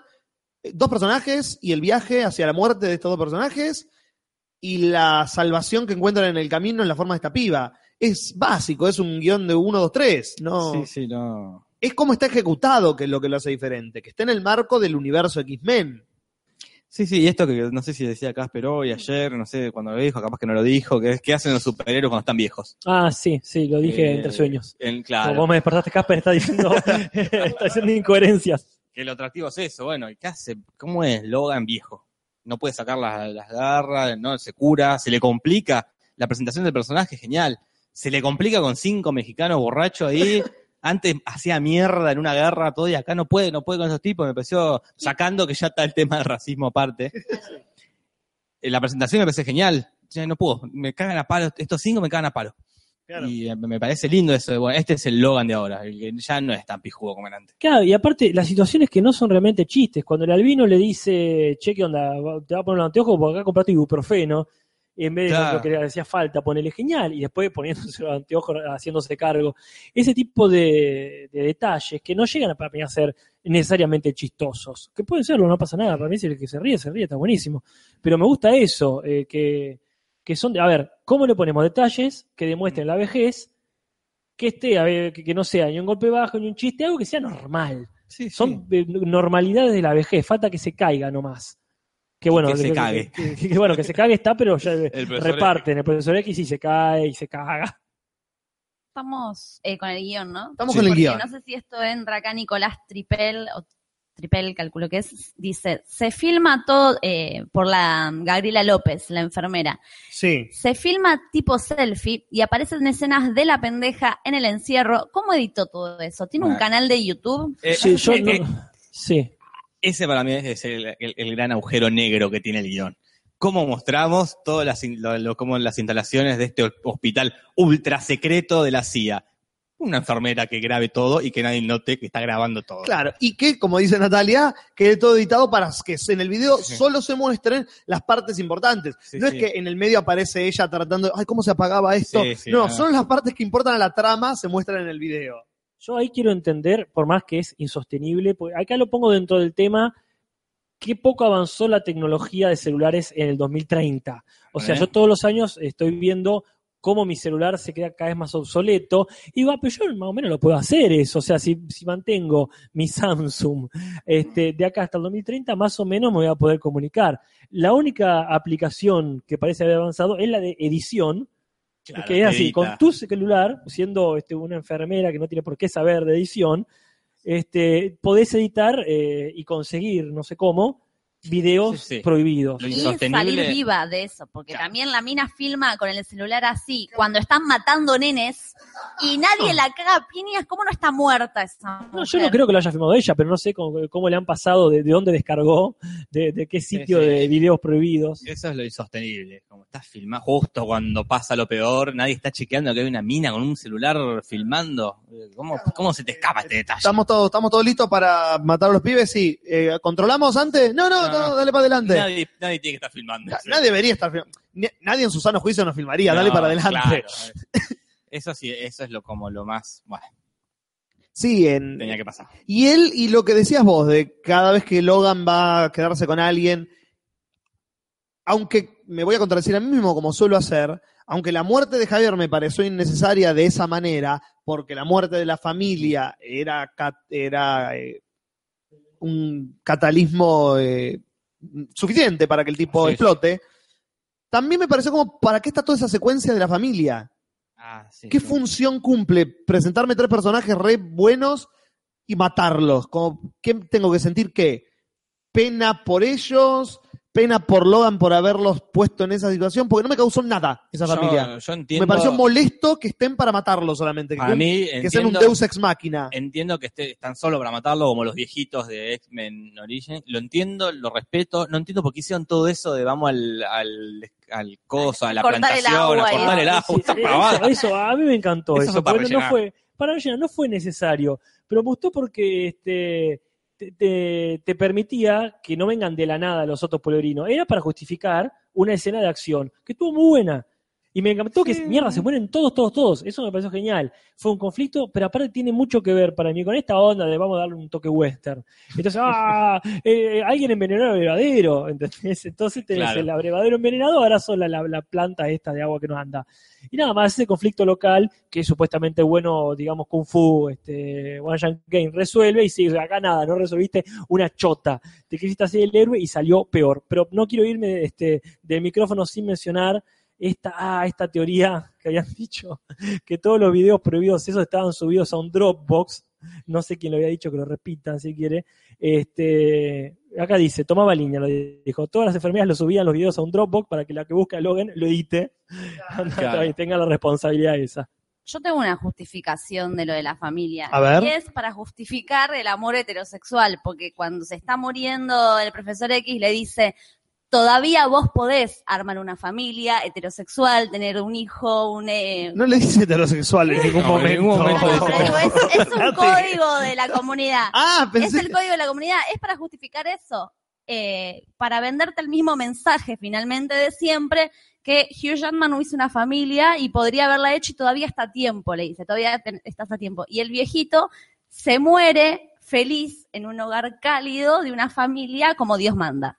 eh, dos personajes y el viaje hacia la muerte de estos dos personajes y la salvación que encuentran en el camino en la forma de esta piba. Es básico, es un guion de 1, 2, 3. No, Sí, sí, no. Es como está ejecutado que es lo que lo hace diferente, que está en el marco del universo X-Men. Sí, sí, y esto que no sé si decía Casper hoy, ayer, no sé cuando lo dijo, capaz que no lo dijo, que es que hacen los superhéroes cuando están viejos. Ah, sí, sí, lo dije Eh, entre sueños. en- Como claro. vos me despertaste, Casper está diciendo, está diciendo incoherencias. Que lo atractivo es eso, bueno, ¿y qué hace? ¿Cómo es Logan viejo? No puede sacar las, las garras, no se cura, se le complica. La presentación del personaje es genial. Se le complica con cinco mexicanos borrachos ahí. Antes hacía mierda en una guerra todo y acá no puede, no puede con esos tipos. Me pareció sacando que ya está el tema del racismo aparte. Eh, La presentación me parece genial. Ya no puedo, me cagan a palo, estos cinco me cagan a palo. Y eh, me parece lindo eso. Bueno, este es el Logan de ahora, el que ya no es tan pijudo como era antes. Claro, y aparte, las situaciones que no son realmente chistes. Cuando el albino le dice, che, ¿qué onda? Te va a poner un anteojo porque acá compraste ibuprofeno. En vez de Claro. lo que le hacía falta, ponele genial. Y después poniéndose los anteojos, haciéndose cargo. Ese tipo de, de detalles que no llegan a, para mí a ser necesariamente chistosos. Que pueden serlo, no pasa nada. Para mí, si el que se ríe, se ríe, está buenísimo. Pero me gusta eso, eh, que, que son, de- a ver, ¿cómo le ponemos detalles que demuestren la vejez? Que esté, a ver, que, que no sea ni un golpe bajo ni un chiste, algo que sea normal. Sí, Son normalidades de la vejez, falta que se caiga nomás. Que bueno, que se cague. Que, que- que bueno, que se cague está, pero ya El profesor reparten. El profesor X sí se cae y se caga. Estamos eh, con el guion, ¿no? Estamos Sí. con el guion. no sé si esto entra acá Nicolás Tripel, o Tripel calculo que es, dice, se filma todo eh, por la Gabriela López, la enfermera. Sí. Se filma tipo selfie y aparecen escenas de la pendeja en el encierro. ¿Cómo editó todo eso? ¿Tiene un canal de YouTube? Eh, Sí, yo eh, no- eh, sí. Ese para mí es el, el- el gran agujero negro que tiene el guion. ¿Cómo mostramos todas las, in- lo- lo- cómo las instalaciones de este hospital ultra secreto de la CIA? Una enfermera que grabe todo y que nadie note que está grabando todo. Claro, y que, como dice Natalia, quede todo editado para que en el video Sí. solo se muestren las partes importantes. Sí, no sí. es que en el medio aparece ella tratando, ay, ¿cómo se apagaba esto? No, solo las partes que importan a la trama se muestran en el video. Yo ahí quiero entender, por más que es insostenible, porque acá lo pongo dentro del tema, qué poco avanzó la tecnología de celulares en el 2030. O sea, Eh. yo todos los años estoy viendo cómo mi celular se queda cada vez más obsoleto. Y va, pero yo más o menos lo puedo hacer eso. O sea, si, si mantengo mi Samsung este, de acá hasta el 2030, más o menos me voy a poder comunicar. La única aplicación que parece haber avanzado es la de edición, Claro, que es así, con tu celular, siendo este, una enfermera que no tiene por qué saber de edición, este, podés editar eh, y conseguir, no sé cómo, videos Sí, sí. prohibidos. Lo Y insostenible- salir viva de eso, porque Claro. también la mina filma con el celular así, cuando están matando nenes y nadie la caga a piñas, ¿cómo no está muerta esa No, yo no creo que lo haya filmado ella, pero no sé cómo, cómo le han pasado, de, de dónde descargó, de, de qué sitio sí. de videos prohibidos. Eso es lo insostenible. Como estás filmando, justo cuando pasa lo peor, nadie está chequeando que hay una mina con un celular filmando. ¿Cómo, cómo se te escapa este detalle? ¿Estamos todos, estamos todos listos para matar a los pibes? Sí. Eh, ¿Controlamos antes? No, no, no, No, dale para adelante. Nadie, nadie tiene que estar filmando. Na- Nadie debería estar filmando. Nadie en su sano juicio nos filmaría, dale para adelante. claro. Eso sí, eso es lo como lo más, bueno, Sí, en, tenía que pasar. Y él, y lo que decías vos, de cada vez que Logan va a quedarse con alguien, aunque me voy a contradecir a mí mismo como suelo hacer, aunque la muerte de Javier me pareció innecesaria de esa manera, porque la muerte de la familia era, era eh, un catalismo eh, suficiente para que el tipo explote, también me pareció como, ¿para qué está toda esa secuencia de la familia? Ah, sí, ¿Qué sí. función cumple presentarme tres personajes re buenos y matarlos? Como, ¿Qué tengo que sentir qué? ¿Pena por ellos? Pena por Logan por haberlos puesto en esa situación, porque no me causó nada esa Yo- familia. Yo, entiendo. Me pareció molesto que estén para matarlo solamente. Que, Para mí, que sean un entiendo- Deus ex máquina. Entiendo que esté, están solo para matarlo, como los viejitos de X-Men Origin. Lo entiendo, lo respeto. No entiendo por qué hicieron todo eso de vamos al, al, al coso, a la Cortar plantación, agua a cortar el agua. Sí, sí, eso, eso, a mí me encantó Eso eso. fue para porque no fue, para rellenar, no fue necesario, pero me gustó porque este, te, te- permitía que no vengan de la nada los otros polerinos. Era para justificar una escena de acción que estuvo muy buena. Y me encantó que, mierda, se mueren todos, todos, todos. Eso me pareció genial. Fue un conflicto, pero aparte tiene mucho que ver para mí con esta onda de vamos a darle un toque western. Entonces, ah, eh, alguien envenenó el abrevadero. ¿entendés? Entonces tenés Claro. el abrevadero envenenado, ahora son la, la- la planta esta de agua que nos anda. Y nada más, ese conflicto local, que supuestamente bueno, digamos, Kung Fu, este, One Shan Game resuelve, y sí, acá nada, no resolviste una chota. Te quisiste hacer el héroe y salió peor. Pero no quiero irme este, del micrófono sin mencionar esta, ah, esta teoría que habían dicho, que todos los videos prohibidos esos estaban subidos a un Dropbox. No sé quién lo había dicho, que lo repitan si quiere. Este, acá dice, tomaba línea, lo dijo. Todas las enfermeras lo subían los videos a un Dropbox para que la que busca a Logan lo edite Claro. y tenga la responsabilidad esa. Yo tengo una justificación de lo de la familia. A ver. Y es para justificar el amor heterosexual, porque cuando se está muriendo el profesor X le dice, todavía vos podés armar una familia heterosexual, tener un hijo, un... eh, No le dice heterosexual en ningún No, en momento. ningún momento No, es, es un código de la comunidad. Ah, Es pensé. el código de la comunidad, es para justificar eso, eh, para venderte el mismo mensaje finalmente de siempre, que Hugh Jackman no hizo una familia y podría haberla hecho y todavía está a tiempo, le dice, todavía estás a tiempo. Y el viejito se muere feliz en un hogar cálido de una familia como Dios manda.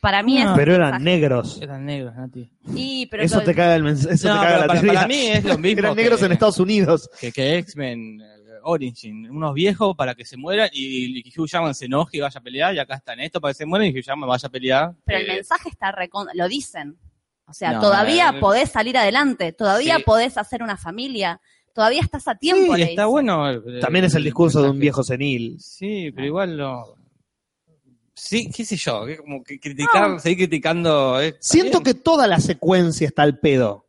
Para mí No, es Pero el eran negros. Eran negros, Nati. Y, pero Eso te caga el mensaje. Eso No, te caga la para, teoría. para mí es lo mismo. Eran que- negros en Estados Unidos. que, que X-Men eh, Origin, unos viejos para que se mueran y, y Hugh Jackman se enoje y vaya a pelear, y acá están estos para que se mueran y Hugh Jackman vaya a pelear. Pero el Eh, mensaje está recon... lo dicen. O sea, No, todavía eh, podés salir adelante, todavía sí. podés hacer una familia, todavía estás a tiempo. sí, está bueno. eh, También es el discurso de un viejo senil. Sí, pero igual no. Sí, qué sé yo, que como que criticar, No. seguir criticando. eh, Siento bien. que toda la secuencia está al pedo.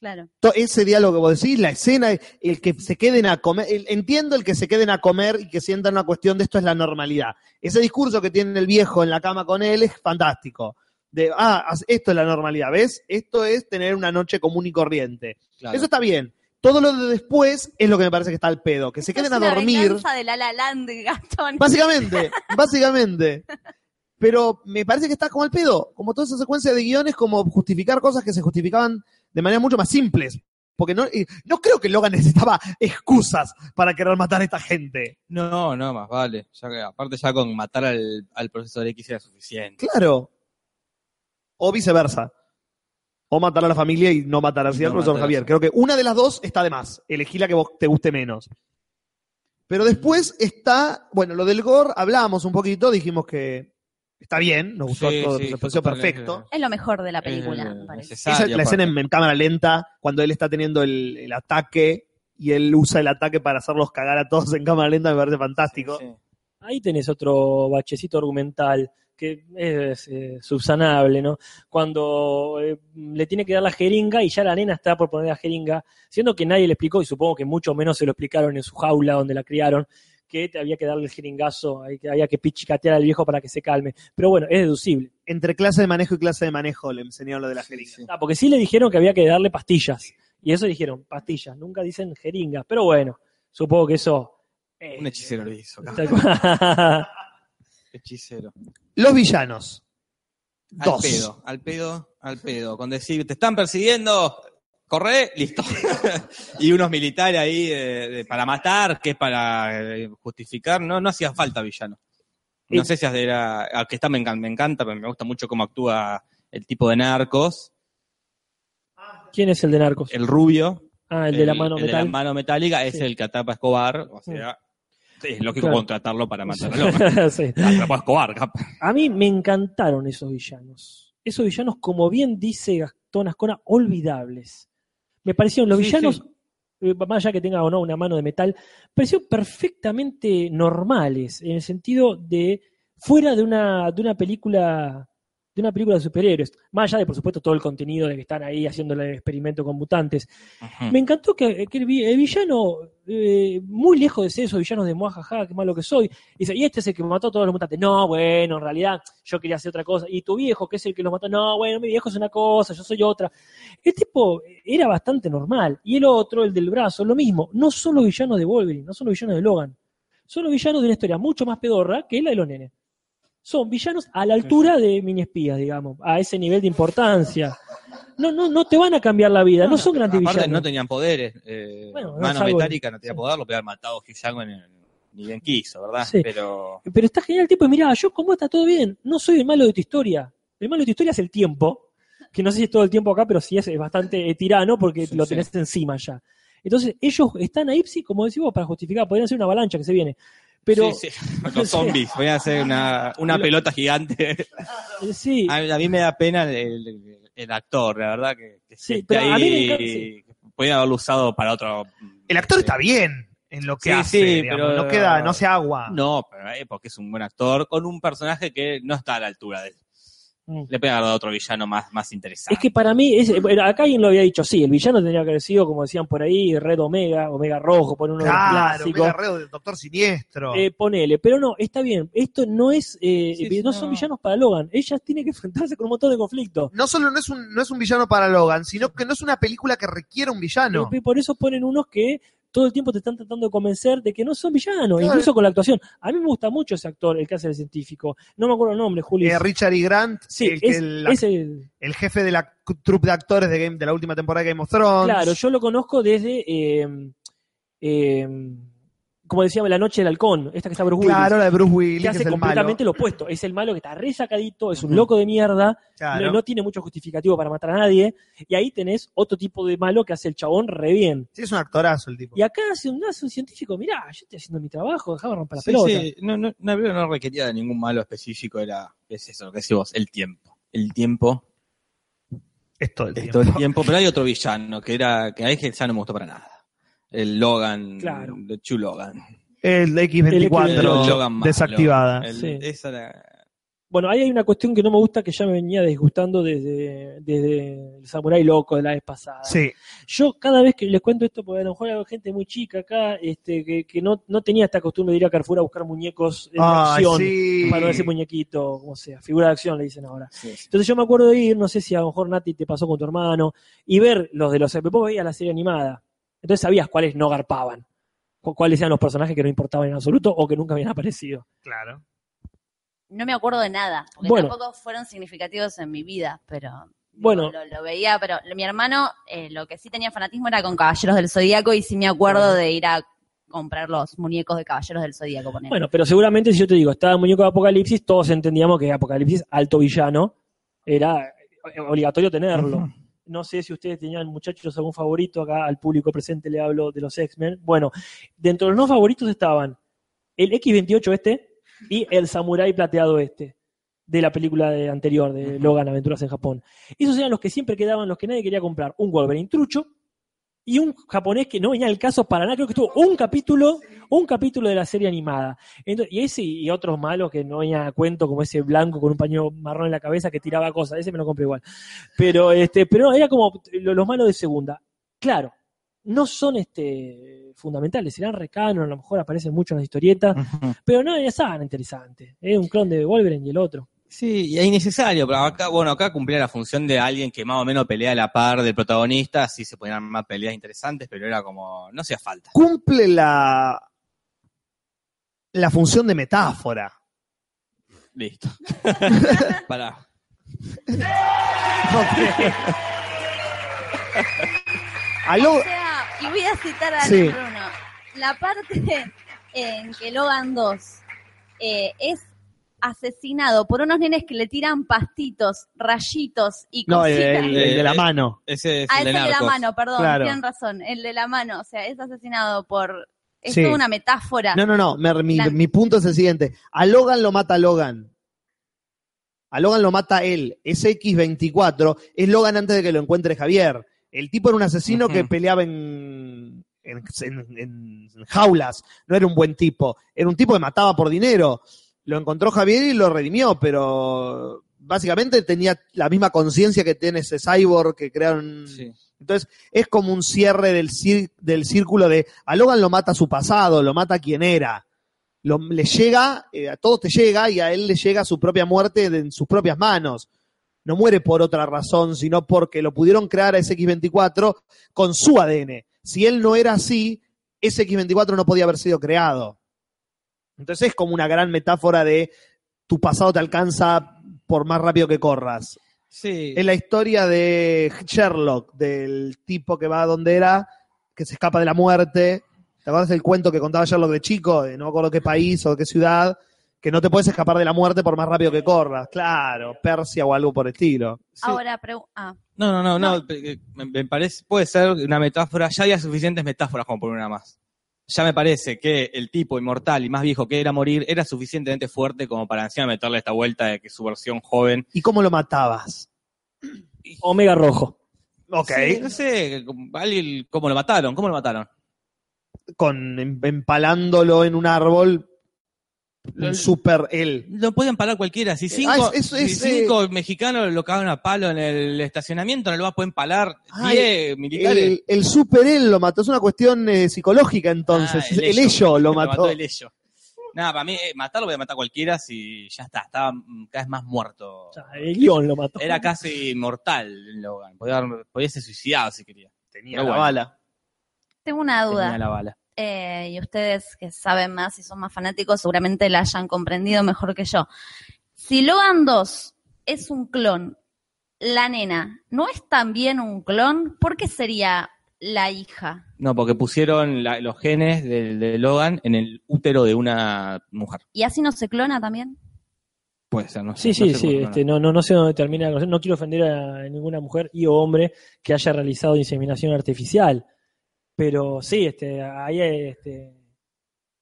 Claro. Ese diálogo que vos decís, la escena, el que se queden a comer, el- entiendo el que se queden a comer y que sientan una cuestión de esto es la normalidad. Ese discurso que tiene el viejo en la cama con él es fantástico. De, ah, esto es la normalidad, ¿ves? Esto es tener una noche común y corriente. Claro. Eso está bien. Todo lo de después es lo que me parece que está al pedo. Que se queden es a una dormir. de la La Land, Gastón. Básicamente, básicamente. Pero me parece que está como al pedo. Como toda esa secuencia de guiones, como justificar cosas que se justificaban de manera mucho más simples. Porque no, y no creo que Logan necesitaba excusas para querer matar a esta gente. No, no, más vale. Ya que, aparte ya con matar al, al profesor X era suficiente. Claro. O viceversa. O matar a la familia y no matar así al No profesor matar a Javier. Creo que una de las dos está de más. Elegí la que vos te guste menos. Pero después está, bueno, lo del gore hablábamos un poquito, dijimos que está bien, nos gustó Sí, todo, sí, nos pareció perfecto. Es lo mejor de la película, Eh, parece. Esa- la escena en, en cámara lenta, cuando él está teniendo el, el ataque y él usa el ataque para hacerlos cagar a todos en cámara lenta, me parece fantástico. Sí. Ahí tenés otro bachecito argumental que es eh, subsanable, ¿no? Cuando eh, le tiene que dar la jeringa y ya la nena está por poner la jeringa, siendo que nadie le explicó, y supongo que mucho menos se lo explicaron en su jaula donde la criaron, que te había que darle el jeringazo, que- había que pichicatear al viejo para que se calme. Pero bueno, es deducible. Entre clase de manejo y clase de manejo le enseñaron lo de la jeringa. Sí. Ah, porque sí le dijeron que había que darle pastillas. Y eso dijeron, pastillas, nunca dicen jeringas. Pero bueno, supongo que eso... eh, Un hechicero lo hizo. Hechicero. Los villanos. Al Dos. pedo, al pedo, al pedo. Con decir, te están persiguiendo, corre, listo. y unos militares ahí de- de- para matar, que es para eh, justificar, no, no hacía falta villano. No sé si era, al que está me encanta, me encanta, pero me gusta mucho cómo actúa el tipo de narcos, ¿Quién es el de Narcos? el rubio. Ah, el de la mano el de la mano metálica es Sí. el que atapa a Escobar, o sea, es lógico Claro. contratarlo para matar a. Sí. Escobar, mí me encantaron esos villanos. Esos villanos, como bien dice Gastón Ascona, olvidables. Me parecieron los Sí, villanos, sí. eh, más allá que tenga o no una mano de metal, parecieron perfectamente normales, en el sentido de fuera de una, de una película de una película de superhéroes. Más allá de, por supuesto, todo el contenido de que están ahí haciendo el experimento con mutantes. Me encantó que, que el, vi- el villano, eh, muy lejos de ser esos villanos de muajaja, qué malo que soy, dice, y este es el que mató a todos los mutantes. No, bueno, en realidad yo quería hacer otra cosa. Y tu viejo, que es el que los mató, no, bueno, mi viejo es una cosa, yo soy otra. El tipo era bastante normal. Y el otro, el del brazo, lo mismo. No son los villanos de Wolverine, no son los villanos de Logan. Son los villanos de una historia mucho más pedorra que la de los nenes. Son villanos a la altura de mini espías, digamos, a ese nivel de importancia. No, no, no te van a cambiar la vida, no, son grandes Aparte villanos. no tenían poderes. Eh, Bueno, mano metálica no tenía poder, lo podía haber matado Jackman en- ni bien quiso, ¿verdad? Sí. Pero Pero está genial el tipo, y mirá, yo como está todo bien, no soy el malo de tu historia. El malo de tu historia es el tiempo, que no sé si es todo el tiempo acá, pero sí es, es bastante eh, tirano porque Sí, lo sí. tenés encima ya. Entonces, ellos están ahí, sí, como decís vos, para justificar, podrían ser una avalancha que se viene. Pero, Sí, sí. los zombies, voy a hacer una, una Lo- pelota gigante. eh, sí, A, a mí me da pena el, el- el actor, la verdad que, que Sí, pero a mí me ahí, encanta, sí. podían haberlo usado para otro. El actor sí. está bien en lo que Sí, hace, sí, digamos, pero- no queda, no se agua. No, pero eh, porque es un buen actor con un personaje que no está a la altura de él. Le puede haber dado otro villano más, más interesante. es que para mí, es, acá alguien lo había dicho, sí, el villano tendría que haber sido, como decían por ahí, Red Omega, Omega Rojo, por uno de los Claro, clásicos. Mega Red del Doctor Siniestro. Eh, ponele, pero no, está bien. Esto no es, eh, Sí, no son no. villanos para Logan. Ella tiene que enfrentarse con un montón de conflictos. no solo no es, un, no es un villano para Logan, sino que no es una película que requiera un villano. Y por eso ponen unos que todo el tiempo te están tratando de convencer de que no son villanos, Claro. incluso con la actuación. A mí me gusta mucho ese actor, el que hace el científico. No me acuerdo el nombre, Julio. Eh, Richard E. Grant, sí, el, que es, el, es el- el jefe de la troupe de actores de, Game, de la última temporada de Game of Thrones. Claro, yo lo conozco desde, eh, eh, como decíamos, La Noche del Halcón, esta que está Bruce Willis. Claro, la de Bruce Willis, que que hace es el malo. completamente lo opuesto. Es el malo que está re sacadito, es un loco de mierda, Claro. no, no tiene mucho justificativo para matar a nadie. Y ahí tenés otro tipo de malo que hace el chabón re bien. Sí, es un actorazo el tipo. Y acá hace un, hace un científico, mirá, yo estoy haciendo mi trabajo, dejame romper la Sí, pelota. sí, no, no, no, no requería de ningún malo específico, era, es eso, lo que decís vos, el tiempo. El tiempo, Es todo el es tiempo. todo el tiempo, pero hay otro villano que era, que ahí que ya no me gustó para nada. El Logan, Claro. de Chu Logan. El X24 El El Logan malo. desactivada. El- Sí. esa era- Bueno, ahí hay una cuestión que no me gusta que ya me venía disgustando desde, desde el Samurai Loco de la vez pasada. Sí, Yo cada vez que les cuento esto, porque a lo mejor hay gente muy chica acá, este, que, que no, no tenía esta costumbre de ir a Carrefour a buscar muñecos Ay, acción, sí. para no decir muñequito, como sea, figura de acción le dicen ahora. sí, sí. Entonces yo me acuerdo de ir, no sé si a lo mejor Nati te pasó con tu hermano, y ver los de los vos veías la serie animada. Entonces sabías cuáles no garpaban, cu- cuáles eran los personajes que no importaban en absoluto o que nunca habían aparecido. claro. No me acuerdo de nada, porque Bueno. tampoco fueron significativos en mi vida, pero digo, Bueno. lo, lo veía, pero mi hermano eh, lo que sí tenía fanatismo era con Caballeros del Zodíaco y sí me acuerdo de ir a comprar los muñecos de Caballeros del Zodíaco. Bueno, pero seguramente si yo te digo, estaba el muñeco de Apocalipsis, todos entendíamos que Apocalipsis, alto villano, era obligatorio tenerlo. No sé si ustedes tenían, muchachos, algún favorito. Acá al público presente le hablo de los X-Men. Bueno, dentro de los no favoritos estaban el X-28 este y el Samurai plateado este de la película de- anterior de Logan Aventuras en Japón. Esos eran los que siempre quedaban, los que nadie quería comprar. Un Wolverine trucho y un japonés que no venía al caso para nada. Creo que estuvo un capítulo, un capítulo de la serie animada. Entonces, y ese y otros malos que no venía a cuento, como ese blanco con un paño marrón en la cabeza que tiraba cosas. Ese me lo compré igual. Pero, este, pero no, era como lo- los malos de segunda. Claro, no son este fundamentales, serán recanos, a lo mejor aparecen mucho en las historietas, pero no es tan interesante. Es un clon de Wolverine y el otro. Sí, y es innecesario, pero acá, bueno, acá cumplía la función de alguien que más o menos pelea a la par del protagonista, así se podían armar peleas interesantes, pero era como, no hacía falta. Cumple la, la función de metáfora. Listo. Pará. A Lo- O sea, y voy a citar a Sí. Bruno. La parte en que Logan 2 eh, es asesinado por unos nenes que le tiran pastitos, rayitos y no, el, cositas. el- el de la Eh, mano. Ese es ah, el es de el de la mano, perdón, Claro. tienen razón, el de la mano, o sea, es asesinado por... Es Sí. toda una metáfora. No, no, no. mi, La- mi punto es el siguiente. A Logan lo mata Logan. A Logan lo mata él. Ese X24 es Logan antes de que lo encuentre Javier. El tipo era un asesino que peleaba en, en, en- en jaulas. No era un buen tipo. Era un tipo que mataba por dinero. Lo encontró Javier y lo redimió, pero básicamente tenía la misma conciencia que tiene ese cyborg que crearon. Sí. Entonces, es como un cierre del, cir- del círculo de a Logan lo mata su pasado, lo mata quien era. Lo- le llega, eh, a todos te llega y a él le llega su propia muerte de- en sus propias manos. No muere por otra razón, sino porque lo pudieron crear a ese X24 con su ADN. Si él no era así, ese X24 no podía haber sido creado. Entonces es como una gran metáfora de tu pasado te alcanza por más rápido que corras. Sí. Es la historia de Sherlock, del tipo que va a donde era, que se escapa de la muerte. ¿Te acuerdas del cuento que contaba Sherlock de chico? De no me acuerdo qué país o qué ciudad, que no te puedes escapar de la muerte por más rápido que corras. Claro, Persia o algo por el estilo. Ahora, ah, No, no, no, no. No. pe- Me, me parece, puede ser una metáfora. Ya había suficientes metáforas como por una más. Ya me parece que el tipo inmortal y más viejo que era morir era suficientemente fuerte como para encima meterle esta vuelta de que su versión joven. ¿Y cómo lo matabas? Omega rojo. Ok, Sí, no sé, ¿cómo lo mataron? ¿Cómo lo mataron? con em- empalándolo en un árbol, un super él. Lo pueden parar cualquiera. Si cinco, Ah, es- es- si es, cinco mexicanos lo cagan a palo en el estacionamiento, no lo va a poder palar Ay, 10 militares. El, el super él lo mató, es una cuestión eh, psicológica entonces. Ah, el, ello lo mató. el ello. Nada, para mí, eh, matarlo voy a matar a cualquiera si ya está, estaba mm, cada vez más muerto. O sea, el guion lo mató. Era casi mortal Logan. Podía, podía ser suicidado si quería. Tenía Pero la bueno. bala. tengo una duda. Tenía la bala. Eh, y ustedes que saben más y son más fanáticos seguramente la hayan comprendido mejor que yo. Si Logan 2 es un clon, la nena no es también un clon, ¿por qué sería la hija? No, porque pusieron la- los genes de, de Logan en el útero de una mujer. ¿Y así no se clona también? Puede ser, no sé. Sí, no sí, sé sí. este, no, no, no sé dónde termina. No quiero ofender a ninguna mujer y o hombre que haya realizado inseminación artificial. Pero sí, este, ahí, este,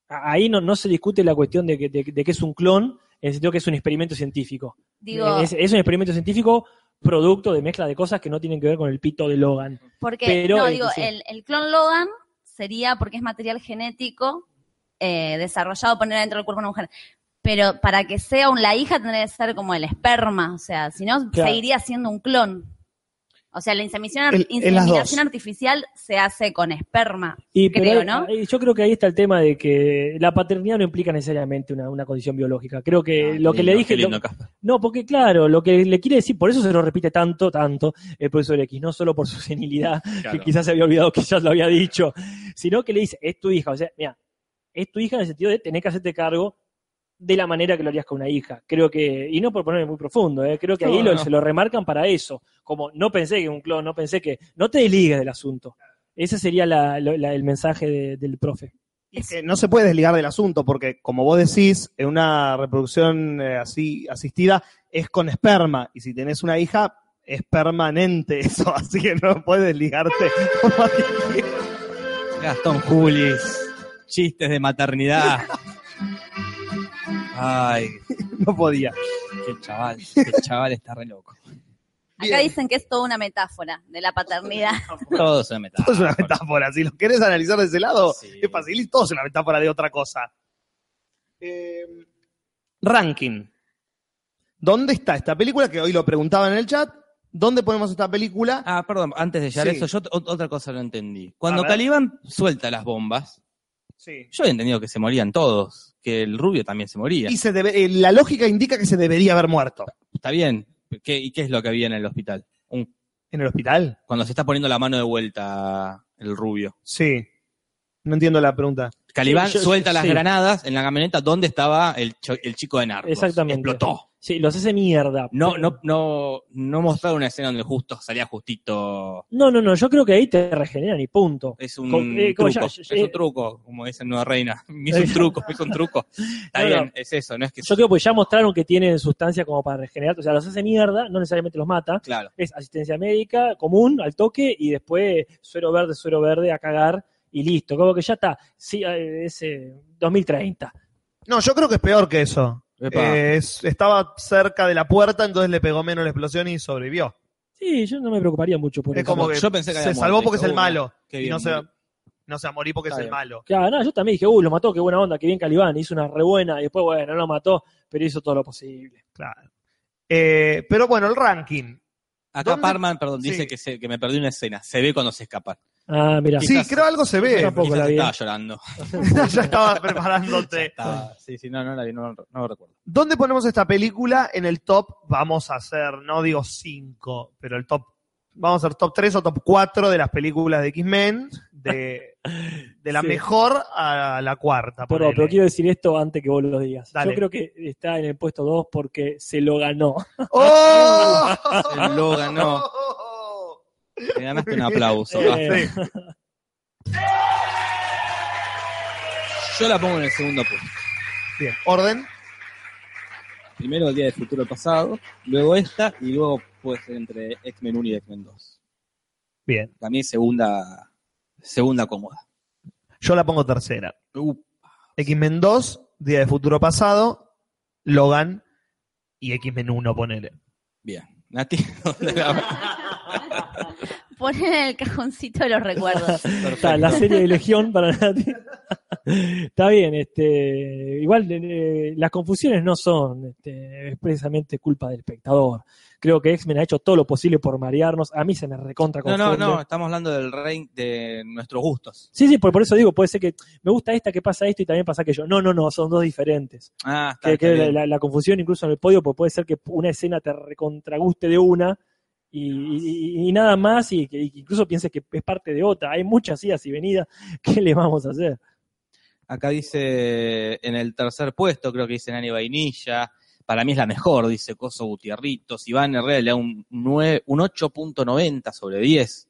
ahí no, no se discute la cuestión de que, de, de que es un clon, en el sentido que es un experimento científico. Digo, Es, es un experimento científico producto de mezcla de cosas que no tienen que ver con el pito de Logan. porque, pero, no, eh, digo, sí. el, el clon Logan sería porque es material genético eh, desarrollado poner dentro del cuerpo de una mujer. Pero para que sea un, la hija tendría que ser como el esperma, o sea, si no, Claro. seguiría siendo un clon. O sea, la inseminación, El- artificial se hace con esperma, Y, creo, pero ¿no? yo creo que ahí está el tema de que la paternidad no implica necesariamente una, una condición biológica. Creo que Ah, lo que lindo, le dije, lindo, lo-. No, porque claro, lo que le quiere decir, por eso se lo repite tanto, tanto el profesor X, no solo por su senilidad, Claro. que quizás se había olvidado que ya lo había dicho, sino que le dice, es tu hija, o sea, mira, es tu hija en el sentido de tener que hacerte cargo de la manera que lo harías con una hija. Creo que, y no por ponerme muy profundo, ¿eh? creo que ahí No, lo- no. se lo remarcan para eso, como no pensé que un clon, no pensé que, no te desligues del asunto. Ese sería la- lo- la- el mensaje de- del profe. Es que no se puede desligar del asunto porque, como vos decís, en una reproducción eh, así asistida es con esperma. Y si tenés una hija, es permanente eso. Así que no puedes desligarte. Gastón Julis, chistes de maternidad. Ay, no podía. qué chaval, qué chaval está re loco. Acá dicen que es toda una metáfora de la paternidad. Todo se meta. Todo es una metáfora. Si lo querés analizar de ese lado, Sí. es fácil. Todo es una metáfora de otra cosa. Eh, ranking. ¿Dónde está esta película? Que hoy lo preguntaban en el chat. ¿Dónde ponemos esta película? Ah, perdón, antes de llegar Sí. a eso, yo ot- otra cosa no entendí. Cuando. Calibán suelta las bombas, Sí. yo había entendido que se morían todos, que el rubio también se moría. Y se debe- eh, la lógica indica que se debería haber muerto. Está bien. ¿Qué, ¿Y qué es lo que había en el hospital? Un- ¿En el hospital? cuando se está poniendo la mano de vuelta el rubio. Sí. No entiendo la pregunta. Calibán Sí, yo- suelta las sí. granadas en la camioneta donde estaba el, cho- el chico de Narcos. Exactamente. Explotó. Sí, los hace mierda. No, no, no, no mostraron una escena donde justo salía justito. No, no, no, yo creo que ahí te regeneran y punto. Es un Con- eh, truco. ya- es eh, un truco, como dice Nueva Reina. Me hizo un truco, me hizo un truco. Está No, no. bien, es eso, no es que. Yo creo que ya mostraron que tienen sustancia como para regenerar, o sea, los hace mierda, no necesariamente los mata. Claro. Es asistencia médica común al toque y después suero verde, suero verde a cagar y listo. Como que ya está. Sí, eh, es eh, 2030. No, yo creo que es peor que eso. Eh, estaba cerca de la puerta, entonces le pegó menos la explosión y sobrevivió. Sí, yo no me preocuparía mucho por Es eso. como que yo pensé que se salvó porque es el "Uh, malo. qué y bien, no se, murió". no se va a morir porque es el malo. Claro, no, yo también dije, uh, lo mató, qué buena onda, qué bien Calibán, hizo una re buena, y después, bueno, no lo mató, pero hizo todo lo posible. Claro. Eh, pero bueno, el ranking. Acá ¿Dónde? Parman, perdón, Sí. dice que, se- que me perdí una escena. Se ve cuando se escapan. Ah, mira. Sí, Quizás- creo algo se ve. tampoco la vi. estaba llorando. ya estaba preparándote. Estaba- sí, sí, no, no la vi, no, no lo recuerdo. ¿Dónde ponemos esta película? En el top, vamos a hacer, no digo 5, pero el top, vamos a hacer top 3 o top 4 de las películas de X-Men, de, de la Sí. mejor a la cuarta. Pero, pero quiero decir esto antes que vos lo digas. Dale. Yo creo que está en el puesto 2 porque se lo ganó. ¡Oh! Se lo ganó. Te ganaste un aplauso. Eh, Yo la pongo en el segundo puesto. Bien, orden. Primero el Día del Futuro Pasado, luego esta y luego puede ser entre X-Men 1 y X-Men 2. Bien, Para mí segunda, segunda cómoda. yo la pongo tercera. Uh, X-Men 2, Día de Futuro Pasado, Logan y X-Men 1, ponele. bien. Nati, ¿dónde la- Ponen en el cajoncito de los recuerdos. Está la serie de Legión para Nati. Está bien, este, igual eh, las confusiones no son este, es precisamente culpa del espectador. Creo que X-Men ha hecho todo lo posible por marearnos. A mí se me recontra No, confunde. no, no, estamos hablando del rey de nuestros gustos. Sí, sí, por, por eso digo, puede ser que me gusta esta, que pasa esto y también pasa aquello. No, no, no, son dos diferentes. Ah, está, Que, está que bien. la, la confusión incluso en el podio, pues puede ser que una escena te recontraguste de una y, y- y nada más, y que incluso pienses que es parte de otra. Hay muchas idas y venidas. ¿Qué le vamos a hacer? Acá dice en el tercer puesto, creo que dice Nani Vainilla. Para mí es la mejor, dice Coso Gutierritos. Iván Herrera le da un, nueve- un 8.90 sobre 10.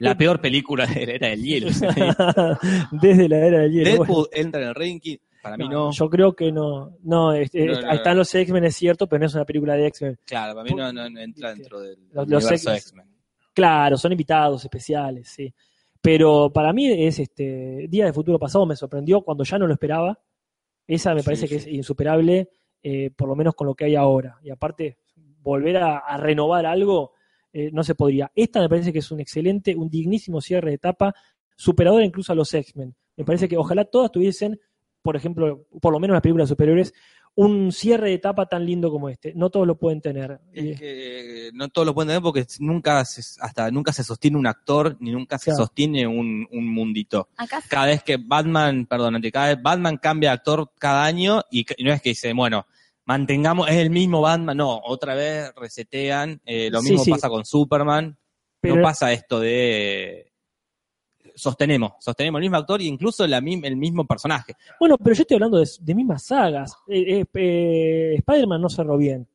La Eh, peor película de la era del hielo. Desde la era del hielo. Deadpool entra en el ranking. Para mí no. Yo creo que no. No, No, no, ahí están los X-Men, es cierto, pero no es una película de X-Men. Claro, para mí no, no- entra dentro del Los- universo X-Men. Claro, son invitados especiales, sí. Pero para mí es este Día de Futuro Pasado me sorprendió cuando ya no lo esperaba. Esa me Sí, parece que sí. es insuperable, eh, por lo menos con lo que hay ahora. Y aparte, volver a, a renovar algo eh, no se podría. Esta me parece que es un excelente, un dignísimo cierre de etapa, superador incluso a los X-Men. Me parece que ojalá todas tuviesen, por ejemplo, por lo menos las películas superiores, un cierre de etapa tan lindo como este. No todos lo pueden tener. Es que no todos lo pueden tener porque nunca se, hasta nunca se sostiene un actor ni nunca se Claro. sostiene un, un mundito. Acá Cada vez que Batman, perdón, cada vez Batman cambia de actor cada año y, no es que dice, bueno, mantengamos, es el mismo Batman, no, otra vez resetean, eh, lo Sí, mismo sí. pasa con Superman, pero- no pasa esto de sostenemos, sostenemos el mismo actor e incluso la, el mismo personaje. Bueno, pero yo estoy hablando de, de mismas sagas. Eh, eh, eh, Spider-Man no cerró bien.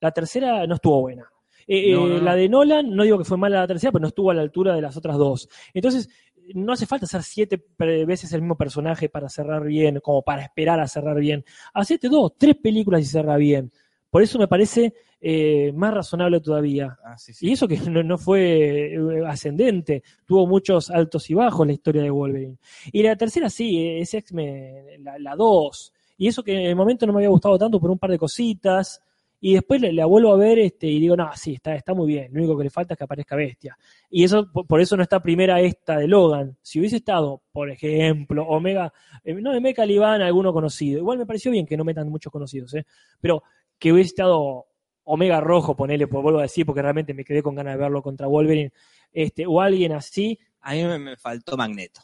La tercera no estuvo buena. Eh, No, no, no. La de Nolan, no digo que fue mala la tercera, pero no estuvo a la altura de las otras dos. Entonces, no hace falta hacer siete veces el mismo personaje para cerrar bien, como para esperar a cerrar bien. Hacete dos, tres películas y cerra bien. Por eso me parece eh, más razonable todavía. Ah, sí, Y eso que no, no fue eh, ascendente, tuvo muchos altos y bajos la historia de Wolverine. Y la tercera sí, eh, es X-Men, la, la 2. Y eso que en el momento no me había gustado tanto por un par de cositas. Y después la, vuelvo a ver este, y digo, no, sí, está, está muy bien. Lo único que le falta es que aparezca Bestia. Y eso por, eso no está primera esta de Logan. Si hubiese estado, por ejemplo, Omega, no, de Mecha Liban, alguno conocido. Igual me pareció bien que no metan muchos conocidos, ¿eh? pero que hubiese estado Omega Rojo, ponele, pues vuelvo a decir, porque realmente me quedé con ganas de verlo contra Wolverine, este, o alguien así. A mí me, me faltó Magneto.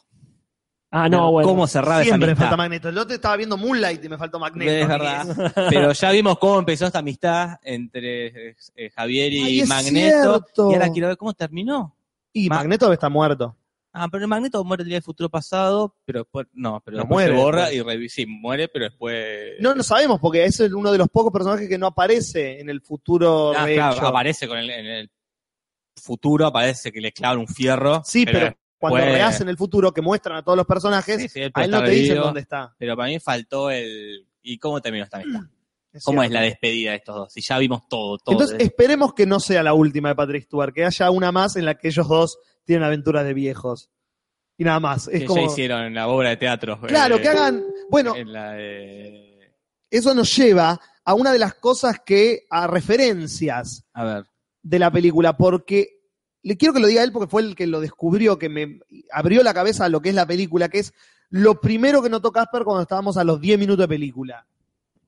Ah, no, bueno. ¿Cómo cerraba Siempre me esa falta amistad? Magneto. El otro estaba viendo Moonlight y me faltó Magneto. Es verdad. Pero ya vimos cómo empezó esta amistad entre eh, Javier y Ay, es Magneto. cierto. Y ahora quiero ver cómo terminó. Y Ma- Magneto está muerto. Ah, pero el Magneto muere el día del futuro pasado, pero después, no, pero No después muere, se borra después. y revi- sí, muere, pero después... No lo sabemos porque es uno de los pocos personajes que no aparece en el futuro Ah, de claro, aparece con el, en el futuro, aparece que le clavan un fierro. Sí, pero, cuando después- rehacen el futuro que muestran a todos los personajes, Sí, a él no te dicen dónde está. Pero para mí faltó el... ¿Y cómo terminó esta amistad? Es ¿Cómo es la despedida de estos dos? Si ya vimos todo, todo. Entonces esperemos que no sea la última de Patrick Stewart, que haya una más en la que ellos dos tienen aventuras de viejos. Y nada más. Es que como. ya hicieron en la obra de teatro. Claro, eh, que hagan. Bueno, En la de... eso nos lleva a una de las cosas que. a referencias A ver. de la película, porque le quiero que lo diga él porque fue el que lo descubrió, que me abrió la cabeza a lo que es la película, que es lo primero que notó Casper cuando estábamos a los 10 minutos de película.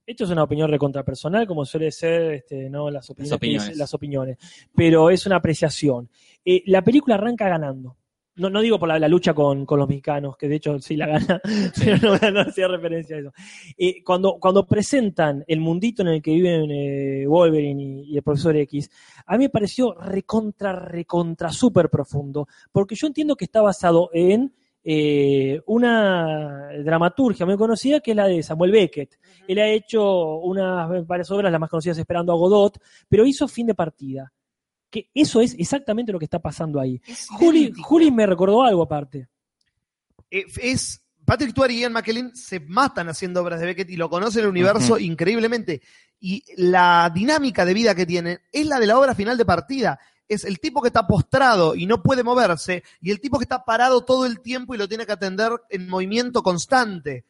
Esto es una opinión recontrapersonal, como suele ser este, ¿no? las, opiniones, Las opiniones. las. Pero es una apreciación. Eh, la película arranca ganando. No, no digo por la, la lucha con, con los mexicanos, que de hecho sí la gana, pero no, no hacía referencia a eso. Eh, cuando, cuando presentan el mundito en el que viven eh, Wolverine y, y el profesor X, a mí me pareció recontra, recontra, súper profundo, porque yo entiendo que está basado en eh, una dramaturgia muy conocida que es la de Samuel Beckett. Él ha hecho unas varias obras, las más conocidas Esperando a Godot, pero hizo Fin de Partida. Que eso es exactamente lo que está pasando ahí. Es Juli, me recordó algo aparte. Eh, es Patrick Stewart y Ian McKellen se matan haciendo obras de Beckett y lo conocen el universo increíblemente. Y la dinámica de vida que tienen es la de la obra final de partida. Es el tipo que está postrado y no puede moverse, y el tipo que está parado todo el tiempo y lo tiene que atender en movimiento constante.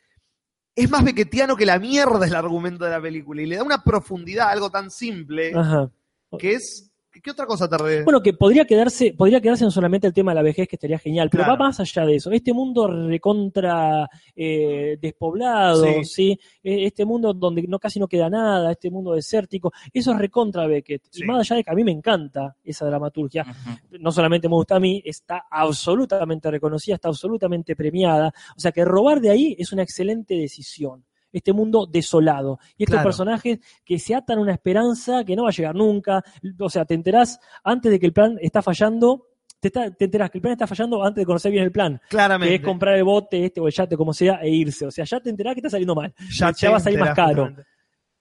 Es más beckettiano que la mierda el argumento de la película, y le da una profundidad a algo tan simple Ajá. que es. ¿Qué otra cosa re- Bueno, que podría quedarse, podría quedarse en solamente el tema de la vejez, que estaría genial, pero Claro. va más allá de eso. Este mundo recontra eh, despoblado, Sí. ¿sí? Eh, Este mundo donde no casi no queda nada, este mundo desértico, eso es recontra Beckett. Sí. Y más allá de que a mí me encanta esa dramaturgia, no solamente me gusta a mí, está absolutamente reconocida, está absolutamente premiada. O sea que robar de ahí es una excelente decisión. Este mundo desolado. Y estos Claro. personajes que se atan a una esperanza que no va a llegar nunca. O sea, te enterás antes de que el plan está fallando, te, está- te enterás que el plan está fallando antes de conocer bien el plan. Claramente. Que es comprar el bote este o el yate, como sea, e irse. O sea, ya te enterás que está saliendo mal. ya te va a salir más caro.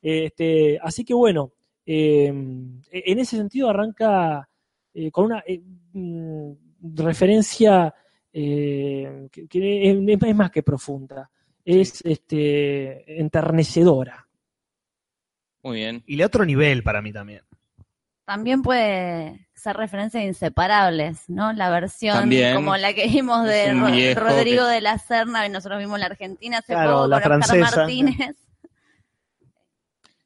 Este, así que bueno, eh, en ese sentido arranca eh, con una eh, mm, referencia eh, que, que es, es más que profunda, es este, enternecedora. Muy bien. Y le da otro nivel para mí también. También puede ser referencia de Inseparables, ¿no? La versión También. como la que vimos de Rodrigo que- de la Serna, y nosotros vimos la Argentina hace Claro, poco la con Oscar francesa. Martínez.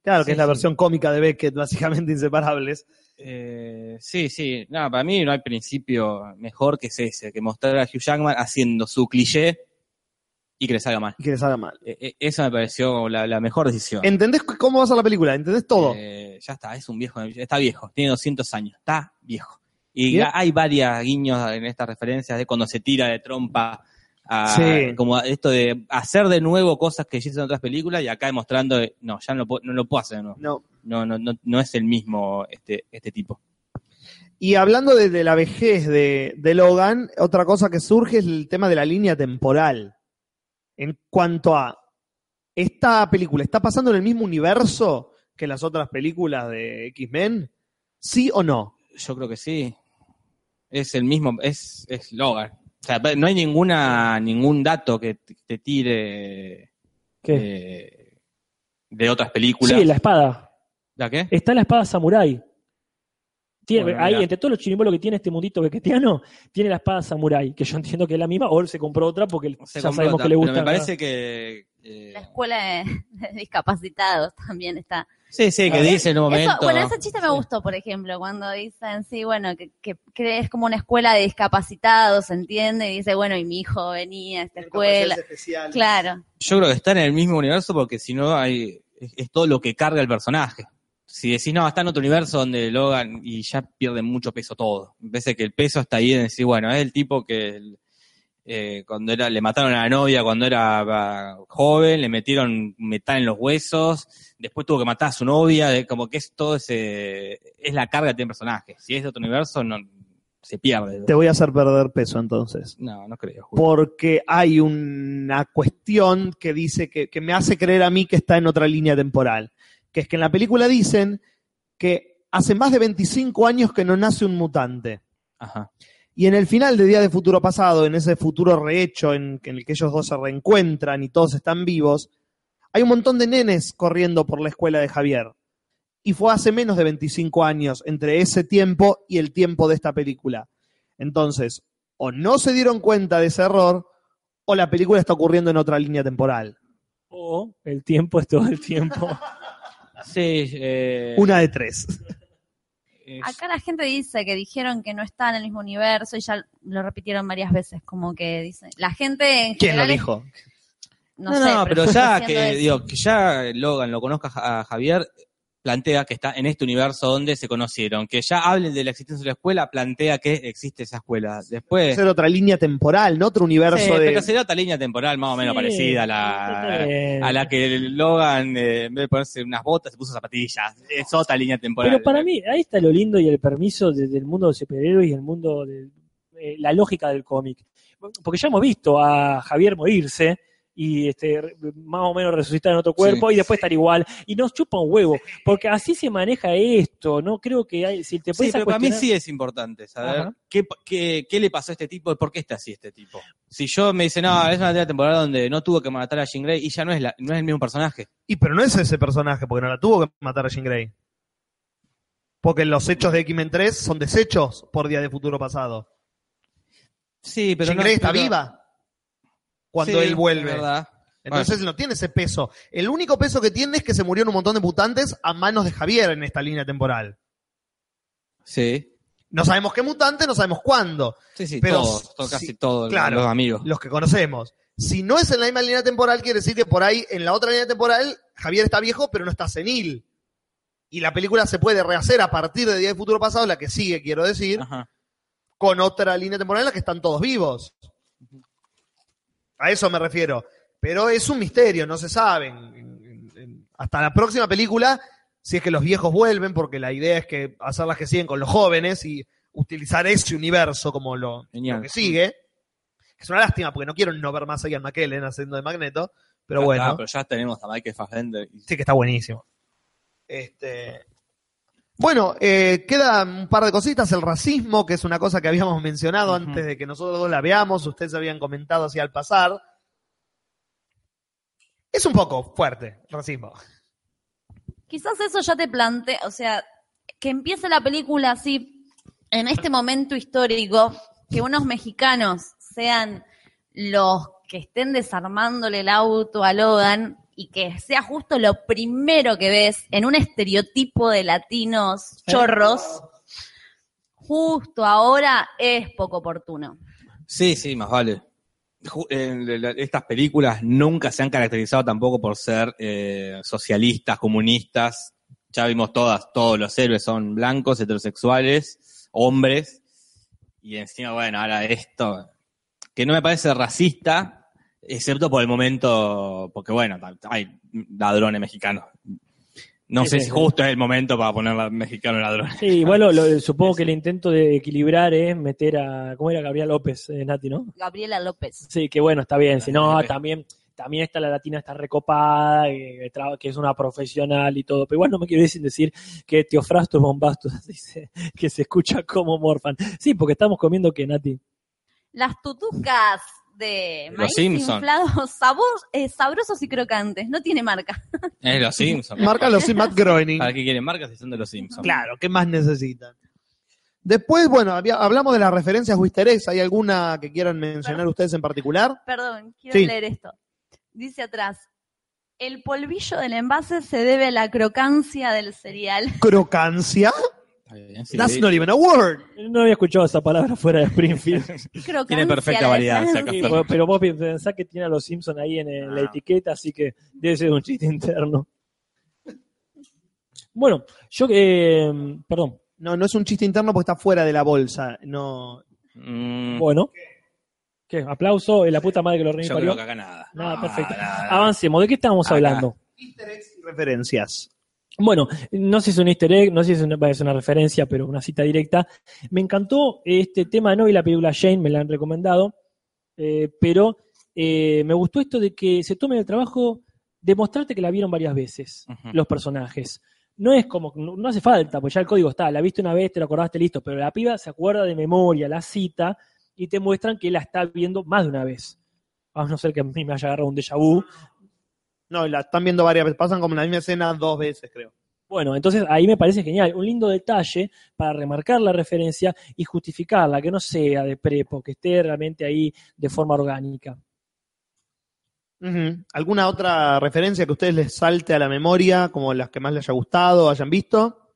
Claro, que Sí, es la sí. versión cómica de Beckett, básicamente inseparables. Eh, sí, sí. No, para mí no hay principio mejor que es ese, que mostrar a Hugh Jackman haciendo su cliché y que le salga mal. Y que les haga mal. Eh, eso me pareció la, la mejor decisión. ¿Entendés cómo va a ser la película? ¿Entendés todo? Eh, ya está, es un viejo, está viejo, tiene 200 años, está viejo. Y Bien. hay varias guiños en estas referencias de cuando se tira de trompa a, Sí. como esto de hacer de nuevo cosas que hizo en otras películas y acá demostrando, de, no, ya no lo, puedo- no lo puedo hacer de nuevo. No. No, no, no, no es el mismo este, este tipo. Y hablando de, de la vejez de, de Logan, otra cosa que surge es el tema de la línea temporal. En cuanto a esta película, ¿está pasando en el mismo universo que las otras películas de X-Men? ¿Sí o no? Yo creo que sí. Es el mismo, es, es Logan. O sea, no hay ninguna, ningún dato que te- tire ¿Qué? eh, de otras películas. Sí, la espada. ¿La qué? Está la espada samurái. Tiene, Bueno, ahí, entre todos los chirimbolos que tiene este mundito bequetiano, tiene la espada samurái, que yo entiendo que es la misma, o él se compró otra porque Se ya sabemos otra, que le gusta. Pero me parece que. eh, La escuela de, discapacitados también está. sí, sí, que dice en un momento. Eso, bueno, ese chiste me gustó, por ejemplo, cuando dicen, sí, bueno, que, que, que es como una escuela de discapacitados, ¿se entiende? Y dice, bueno, y mi hijo venía a esta escuela. Claro. Yo creo que está en el mismo universo porque si no hay. Es, es todo lo que carga el personaje. Si decís, no, está en otro universo donde Logan y ya pierde mucho peso todo. Parece que el peso está ahí en decir, bueno, es el tipo que eh, cuando era, le mataron a la novia cuando era ah, joven, le metieron metal en los huesos, después tuvo que matar a su novia, como que es todo ese, es la carga que tiene el personaje. Si es de otro universo, no, se pierde. Te voy a hacer perder peso entonces. No, no creo. Julio. Porque hay una cuestión que dice que, que me hace creer a mí que está en otra línea temporal. Que es que en la película dicen que hace más de 25 años que no nace un mutante. Ajá. Y en el final de Día de Futuro Pasado, en ese futuro rehecho en, en el que ellos dos se reencuentran y todos están vivos, hay un montón de nenes corriendo por la escuela de Javier. Y fue hace menos de 25 años entre ese tiempo y el tiempo de esta película. Entonces, o no se dieron cuenta de ese error, o la película está ocurriendo en otra línea temporal. O el tiempo es todo el tiempo. Sí, eh, Una de tres. es- Acá la gente dice que dijeron que no está en el mismo universo y ya lo repitieron varias veces, como que dice. La gente en ¿Quién lo es- dijo? no, No, sé. no, pero está ya que, digo, que ya Logan lo conozca a Javier, plantea que está en este universo donde se conocieron. Que ya hablen de la existencia de la escuela, plantea que existe esa escuela. Después. Ser otra línea temporal, ¿no? Otro universo Sí, de. pero sería otra línea temporal más o menos Sí, parecida a la, a la que Logan, eh, en vez de ponerse unas botas, se puso zapatillas. Es otra línea temporal. Pero para mí, ahí está lo lindo y el permiso desde el mundo de superhéroes y el mundo de eh, la lógica del cómic. Porque ya hemos visto a Javier morirse y este más o menos resucitar en otro cuerpo Sí. y después estar igual. Y nos chupa un huevo. Porque así se maneja esto. No creo que hay, si te Sí, puedes pero para mí sí es importante saber qué, qué, qué le pasó a este tipo y por qué está así este tipo. Si yo me dice, no, es una temporada donde no tuvo que matar a Jean Grey y ya no es, la, no es el mismo personaje. Y pero no es ese personaje, porque no la tuvo que matar a Jean Grey. Porque los hechos de X-Men 3 son desechos por Día de Futuro Pasado. Sí, pero Jean no, Grey está pero- viva cuando Sí, él vuelve. verdad. Entonces no tiene ese peso. El único peso que tiene es que se murieron un montón de mutantes a manos de Javier en esta línea temporal. Sí, No sabemos qué mutante, no sabemos cuándo. sí, sí, Pero todos, casi sí, todos claro. los amigos. Los que conocemos. Si no es en la misma línea temporal, quiere decir que por ahí, en la otra línea temporal, Javier está viejo, pero no está senil. Y la película se puede rehacer a partir de Día de Futuro Pasado, la que sigue, quiero decir, Ajá. con otra línea temporal en la que están todos vivos. A eso me refiero. Pero es un misterio, no se sabe. Hasta la próxima película, si es que los viejos vuelven, porque la idea es que hacer las que siguen con los jóvenes y utilizar ese universo como lo, que sigue. Es una lástima, porque no quiero no ver más a Ian McKellen haciendo de Magneto, pero Ya bueno, está, pero ya tenemos a Michael Fassbender. y- sí que está buenísimo. Este, bueno, eh, queda un par de cositas. El racismo, que es una cosa que habíamos mencionado antes de que nosotros dos la veamos, ustedes habían comentado así al pasar. Es un poco fuerte, racismo. Quizás eso ya te plantea, o sea, que empiece la película así, en este momento histórico, que unos mexicanos sean los que estén desarmándole el auto a Logan y que sea justo lo primero que ves en un estereotipo de latinos chorros, justo ahora es poco oportuno. Sí, sí, más vale. La- Estas películas nunca se han caracterizado tampoco por ser eh, socialistas, comunistas. Ya vimos todas, todos los héroes son blancos, heterosexuales, hombres. Y encima, bueno, ahora esto, que no me parece racista, excepto por el momento, porque bueno, hay ladrones mexicanos. No Sí, sé sí, si sí. justo es el momento para poner a mexicano ladrón. Sí, igual lo- lo- supongo que el intento de equilibrar es meter a. ¿Cómo era Gabriel López, eh, Nati, no? Gabriela López. Sí, que bueno, está bien. Si no, López. también, también está la latina, está recopada, que, es una profesional y todo. Pero igual no me quiero decir, decir que Teofrastus Bombastus dice que se escucha como Morfan. Sí, porque estamos comiendo que Nati. Las tutucas de Los maíz inflados, sabor, eh, sabrosos y crocantes. No tiene marca. Es los Simpsons. Márcalo sin Matt Groening. ¿Para qué quieren marcas si son de los Simpsons? Claro, ¿qué más necesitan? Después, bueno, había- hablamos de las referencias Wister. ¿Hay alguna que quieran mencionar ustedes en particular? Perdón, quiero Sí. leer esto. Dice atrás, el polvillo del envase se debe a la crocancia del cereal. Crocancia. Sí, That's sí. not even a word. No había escuchado esa palabra fuera de Springfield. Crocancia Tiene perfecta variedad. Sí, pero- vos pensás que tiene a los Simpsons ahí en, el- la Ah. etiqueta, así que debe ser un chiste interno. Bueno, yo que. perdón. No, no es un chiste interno porque está fuera de la bolsa. No. Mm, Bueno. ¿Qué? ¿Aplauso? ¿Es la puta madre que lo yo reunió? creo que acá nada. Nada, Ah, perfecto. nada. Avancemos. ¿De qué estábamos Acá. hablando? Easter eggs y referencias. Bueno, no sé si es un easter egg, no sé si es una, es una referencia, pero una cita directa. Me encantó este tema, no vi la película Jane, me la han recomendado, eh, pero eh, me gustó esto de que se tomen el trabajo de mostrarte que la vieron varias veces, los personajes. No es como, no, no hace falta, pues ya el código está, la viste una vez, te lo acordaste, listo, pero la piba se acuerda de memoria la cita y te muestran que la está viendo más de una vez. A no ser que a mí me haya agarrado un déjà vu, No, la están viendo varias veces. Pasan como la misma escena dos veces, creo. Bueno, entonces ahí me parece genial, un lindo detalle para remarcar la referencia y justificarla, que no sea de prepo, que esté realmente ahí de forma orgánica. ¿Alguna otra referencia que a ustedes les salte a la memoria, como las que más les haya gustado, hayan visto?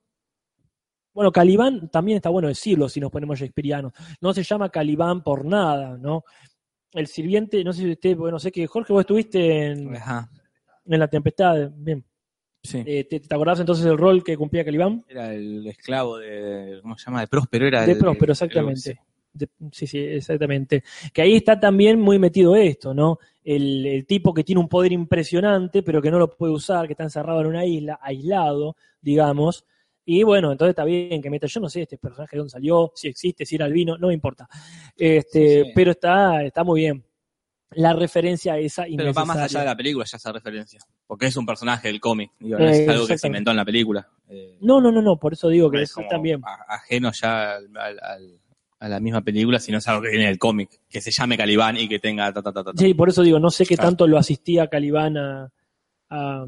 Bueno, Calibán también está bueno decirlo si nos ponemos shakespearianos. No se llama Calibán por nada, ¿no? el sirviente, no sé si usted, bueno, sé que Jorge, vos estuviste en, Ajá, en La Tempestad, bien. sí. Eh, ¿te, te acordás entonces del rol que cumplía Calibán? Era el esclavo de, ¿cómo se llama? De Próspero era De el- Próspero, el- exactamente. De- sí, sí, exactamente. Que ahí está también muy metido esto, ¿no? El, el tipo que tiene un poder impresionante, pero que no lo puede usar, que está encerrado en una isla, aislado, digamos. Y bueno, entonces está bien que meta, yo no sé este personaje de dónde salió, si existe, si era albino, no me importa. Este, Sí, sí. Pero está, está muy bien. La referencia esa Pero va más allá de la película, ya esa referencia. Porque es un personaje del cómic. Digo, no Eh, es algo que se inventó en la película. Eh, No, no, no, no, por eso digo que es eso también. ajeno ya al- a la misma película, sino es algo que viene del cómic. Que se llame Calibán y que tenga ta, ta, ta, ta. Sí, por eso digo, no sé qué Claro. tanto lo asistía Calibán a, a-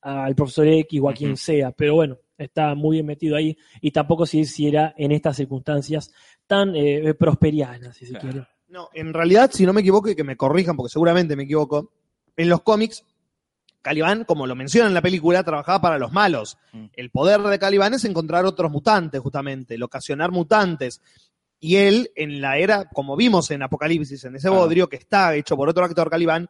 al profesor X o a quien sea, pero bueno, está muy bien metido ahí y tampoco si, si era en estas circunstancias tan eh, prosperianas, si se quiere. No, en realidad, si no me equivoco, y que me corrijan, porque seguramente me equivoco, en los cómics, Calibán, como lo menciona en la película, trabajaba para los malos. Mm. El poder de Calibán es encontrar otros mutantes, justamente, el ocasionar mutantes. Y él, en la era, como vimos en Apocalipsis, en ese Claro. bodrio que está hecho por otro actor Calibán,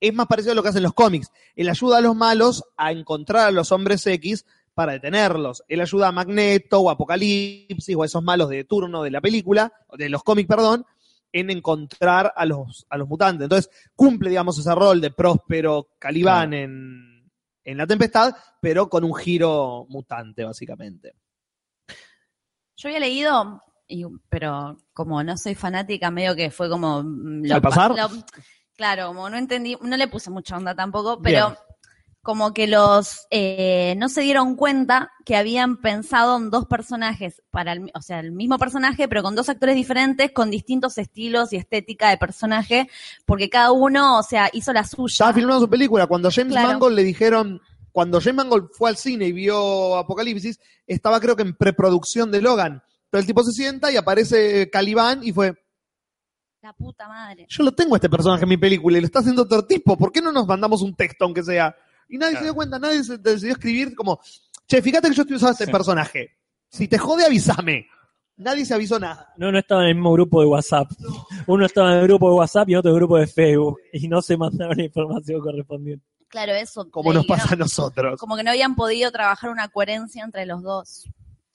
es más parecido a lo que hacen los cómics. Él ayuda a los malos a encontrar a los hombres X para detenerlos. Él ayuda a Magneto o Apocalipsis o a esos malos de turno de la película, de los cómics, perdón, en encontrar a los, a los mutantes. Entonces, cumple, digamos, ese rol de próspero Calibán en, en La Tempestad, pero con un giro mutante, básicamente. Yo había leído, y- pero como no soy fanática, medio que fue como... mm, ¿Al pasar? lo- claro, como no entendí, no le puse mucha onda tampoco, pero Bien. Como que los eh, no se dieron cuenta que habían pensado en dos personajes para el, o sea, el mismo personaje, pero con dos actores diferentes, con distintos estilos y estética de personaje, porque cada uno, o sea, hizo la suya. Estaba filmando su película. Cuando James Claro. Mangold le dijeron, cuando James Mangold fue al cine y vio Apocalipsis, estaba creo que en preproducción de Logan. Pero el tipo se sienta y aparece Calibán y fue, La puta madre. yo lo tengo a este personaje en mi película y lo está haciendo otro tipo, ¿por qué no nos mandamos un texto aunque sea? Y nadie se dio cuenta, nadie se decidió escribir como, che, fíjate que yo estoy usando este Sí. personaje. Si te jode, avísame. Nadie se avisó nada. No, no estaba en el mismo grupo de WhatsApp. Uno estaba en el grupo de WhatsApp y otro en el grupo de Facebook y no se mandaron la información correspondiente. Claro, eso. Como nos pasa ¿no? a nosotros. Como que no habían podido trabajar una coherencia entre los dos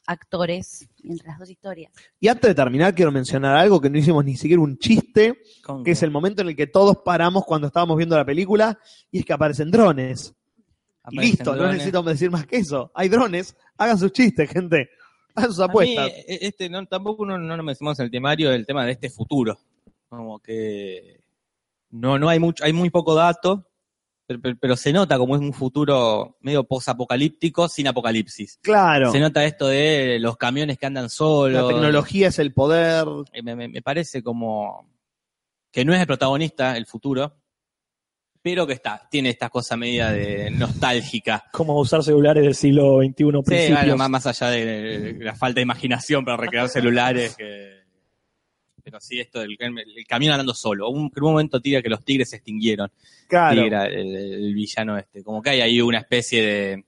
actores y entre las dos historias. Y antes de terminar, quiero mencionar algo que no hicimos ni siquiera un chiste, Con- que es el momento en el que todos paramos cuando estábamos viendo la película, y es que aparecen drones. Y listo, no necesito decir más que eso. Hay drones, hagan sus chistes, gente. Hagan sus mí, apuestas. eh, este, no, tampoco no, no lo mencionamos en el temario el tema de este futuro. Como que no, no hay mucho, hay muy poco dato, pero, pero- pero se nota como es un futuro medio posapocalíptico sin apocalipsis. Claro. Se nota esto de los camiones que andan solos. La tecnología es el poder. Eh, Me, me- me parece como que no es el protagonista el futuro, pero que está, tiene esta cosa media de nostálgica. Como usar celulares del siglo XXI Sí, bueno, más, más allá de la falta de imaginación para recrear celulares. que- Pero sí, esto del el camión andando solo. Un, en un momento tira que los tigres se extinguieron. Claro. Tigra, el, el villano este. Como que hay ahí una especie de.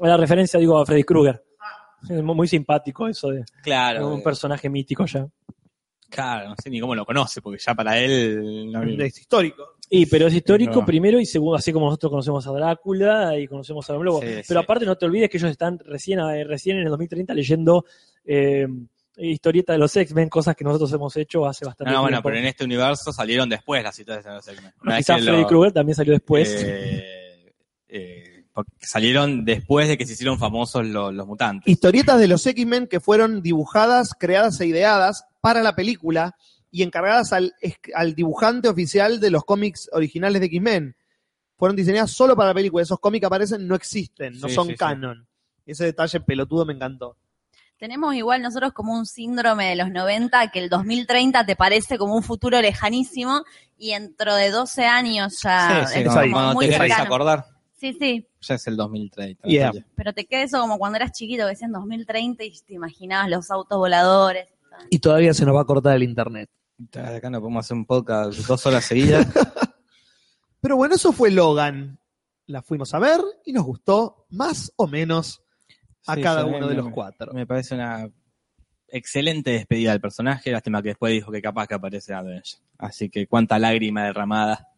La referencia, digo, a Freddy Krueger. Es muy muy simpático eso de Claro. un personaje mítico ya. Claro, no sé ni cómo lo conoce, porque ya para él. no- Es histórico. Y, pero es histórico No. primero y segundo, así como nosotros conocemos a Drácula y conocemos a Don Lobo. Sí, pero sí. aparte no te olvides que ellos están recién, eh, recién en el 2030 leyendo eh, historieta de los X-Men, cosas que nosotros hemos hecho hace bastante No, no, bueno, tiempo. pero en este universo salieron después las historias de los X-Men. Vez Quizás Freddy lo- Krueger también salió después. eh, eh, porque salieron después de que se hicieron famosos los, los mutantes. Historietas de los X-Men que fueron dibujadas, creadas e ideadas para la película y encargadas al, es- al dibujante oficial de los cómics originales de X-Men. Fueron diseñadas solo para la película. Esos cómics que aparecen no existen, no Sí, son sí, sí. canon. Ese detalle pelotudo me encantó. Tenemos igual nosotros como un síndrome de los 90 que el 2030 te parece como un futuro lejanísimo y dentro de 12 años ya Sí, sí, es cuando- como cuando muy te acordar, Sí, sí, ya es el 2030. Yeah. Pero te queda eso como cuando eras chiquito que decían 2030 y te imaginabas los autos voladores. Y todavía se nos va a cortar el internet. Acá no podemos hacer un podcast dos horas seguidas. Pero bueno, eso fue Logan. La fuimos a ver y nos gustó más o menos a Sí, cada uno me- de los cuatro. Me parece una excelente despedida del personaje, lástima que después dijo que capaz que aparece Avenger. Así que cuánta lágrima derramada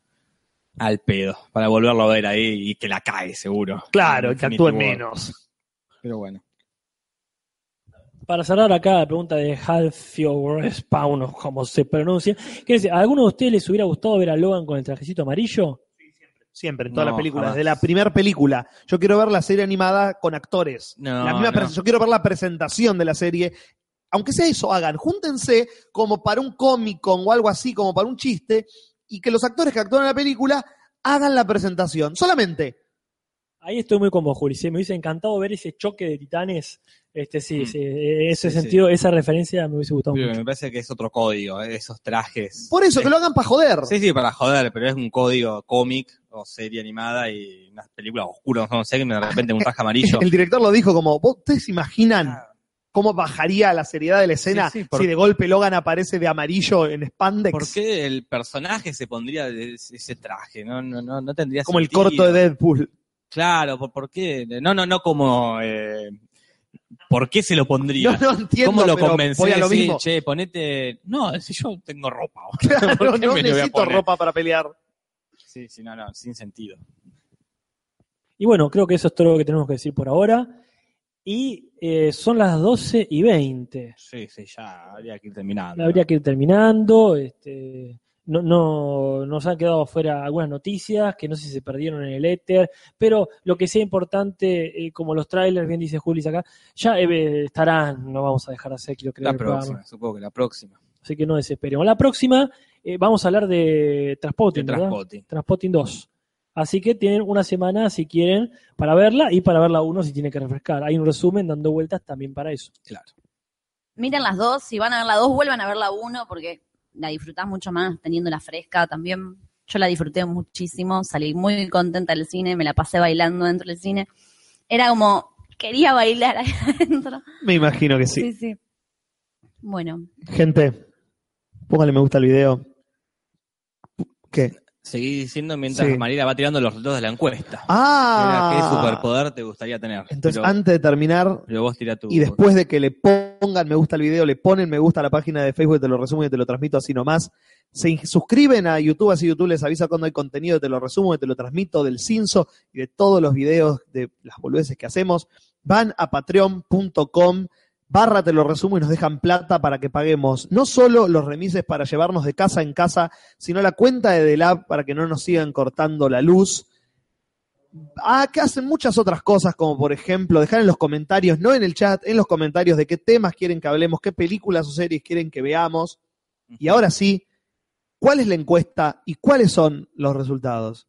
al pedo, para volverlo a ver ahí y que la cae seguro. Claro, que actúe menos. Pero bueno. Para cerrar acá la pregunta de Halfio Spawn, o como se pronuncia, ¿qué dice? ¿A alguno de ustedes les hubiera gustado ver a Logan con el trajecito amarillo? Siempre, en todas No, las películas. jamás. De la primera película. Yo quiero ver la serie animada con actores. No, La misma no. Yo quiero ver la presentación de la serie. Aunque sea eso, hagan, júntense como para un Comic Con o algo así, como para un chiste, y que los actores que actúan en la película hagan la presentación. Solamente. Ahí estoy muy con vos, Juli. sí, Me hubiese encantado ver ese choque de titanes. Este, sí, Mm. sí, eh, ese Sí, sí. sentido, esa referencia me hubiese gustado Pero mucho. me parece que es otro código, eh, esos trajes. Por eso, Es- que lo hagan para joder. Sí, sí, para joder, pero es un código cómic o serie animada y una película oscura, no sé, que de repente un traje amarillo. El director lo dijo como, ¿vos ustedes se imaginan cómo bajaría la seriedad de la escena Sí, sí, por- si de golpe Logan aparece de amarillo en spandex? ¿Por qué el personaje se pondría de ese traje? No, no, no, no tendría Como el corto de Deadpool. Claro, ¿por, por qué? No, no, no como... eh, ¿Por qué se lo pondría? No, no entiendo, ¿Cómo lo a lo Sí, mismo. che, ponete... No, si yo tengo ropa. Claro, ¿Por qué no me lo voy a necesito poner? ropa para pelear. Sí, sí, no, no, sin sentido. Y bueno, creo que eso es todo lo que tenemos que decir por ahora. Y eh, son las 12 y 20. Sí, sí, ya habría que ir terminando. Habría que ir terminando. Este, no, no, nos han quedado fuera algunas noticias que no sé si se perdieron en el éter, pero lo que sea importante, eh, como los trailers, bien dice Julis acá, ya eh, estarán, no vamos a dejar de hacer, quiero creer, La próxima, supongo que la próxima. Así que no desesperemos. La próxima eh, vamos a hablar de Transpotting, De ¿verdad? Transpotting. Transpotting 2. Así que tienen una semana, si quieren, para verla y para verla uno si tiene que refrescar. Hay un resumen dando vueltas también para eso. Claro. Miren las dos, si van a ver la dos, vuelvan a ver la uno porque la disfrutás mucho más teniéndola fresca también. Yo la disfruté muchísimo, salí muy contenta del cine, me la pasé bailando dentro del cine. Era como, quería bailar ahí adentro. Me imagino que sí. Sí, sí. Bueno, Gente, póngale me gusta al video. ¿Qué? Seguí diciendo mientras Sí. María va tirando los resultados de la encuesta. Ah, ¿Qué superpoder te gustaría tener? entonces pero, antes de terminar pero vos tira tu... y después de que le pongan me gusta al video, le ponen me gusta a la página de Facebook, te lo resumo y te lo transmito así nomás. Se suscriben a YouTube, así YouTube les avisa cuando hay contenido, te lo resumo y te lo transmito del Cinso y de todos los videos de las boludeces que hacemos. Van a patreon.com barra te lo resumo y nos dejan plata para que paguemos no solo los remises para llevarnos de casa en casa, sino la cuenta de Delab para que no nos sigan cortando la luz. Ah, que hacen muchas otras cosas, como por ejemplo dejar en los comentarios, no en el chat, en los comentarios de qué temas quieren que hablemos, qué películas o series quieren que veamos. Y ahora sí, ¿cuál es la encuesta y cuáles son los resultados?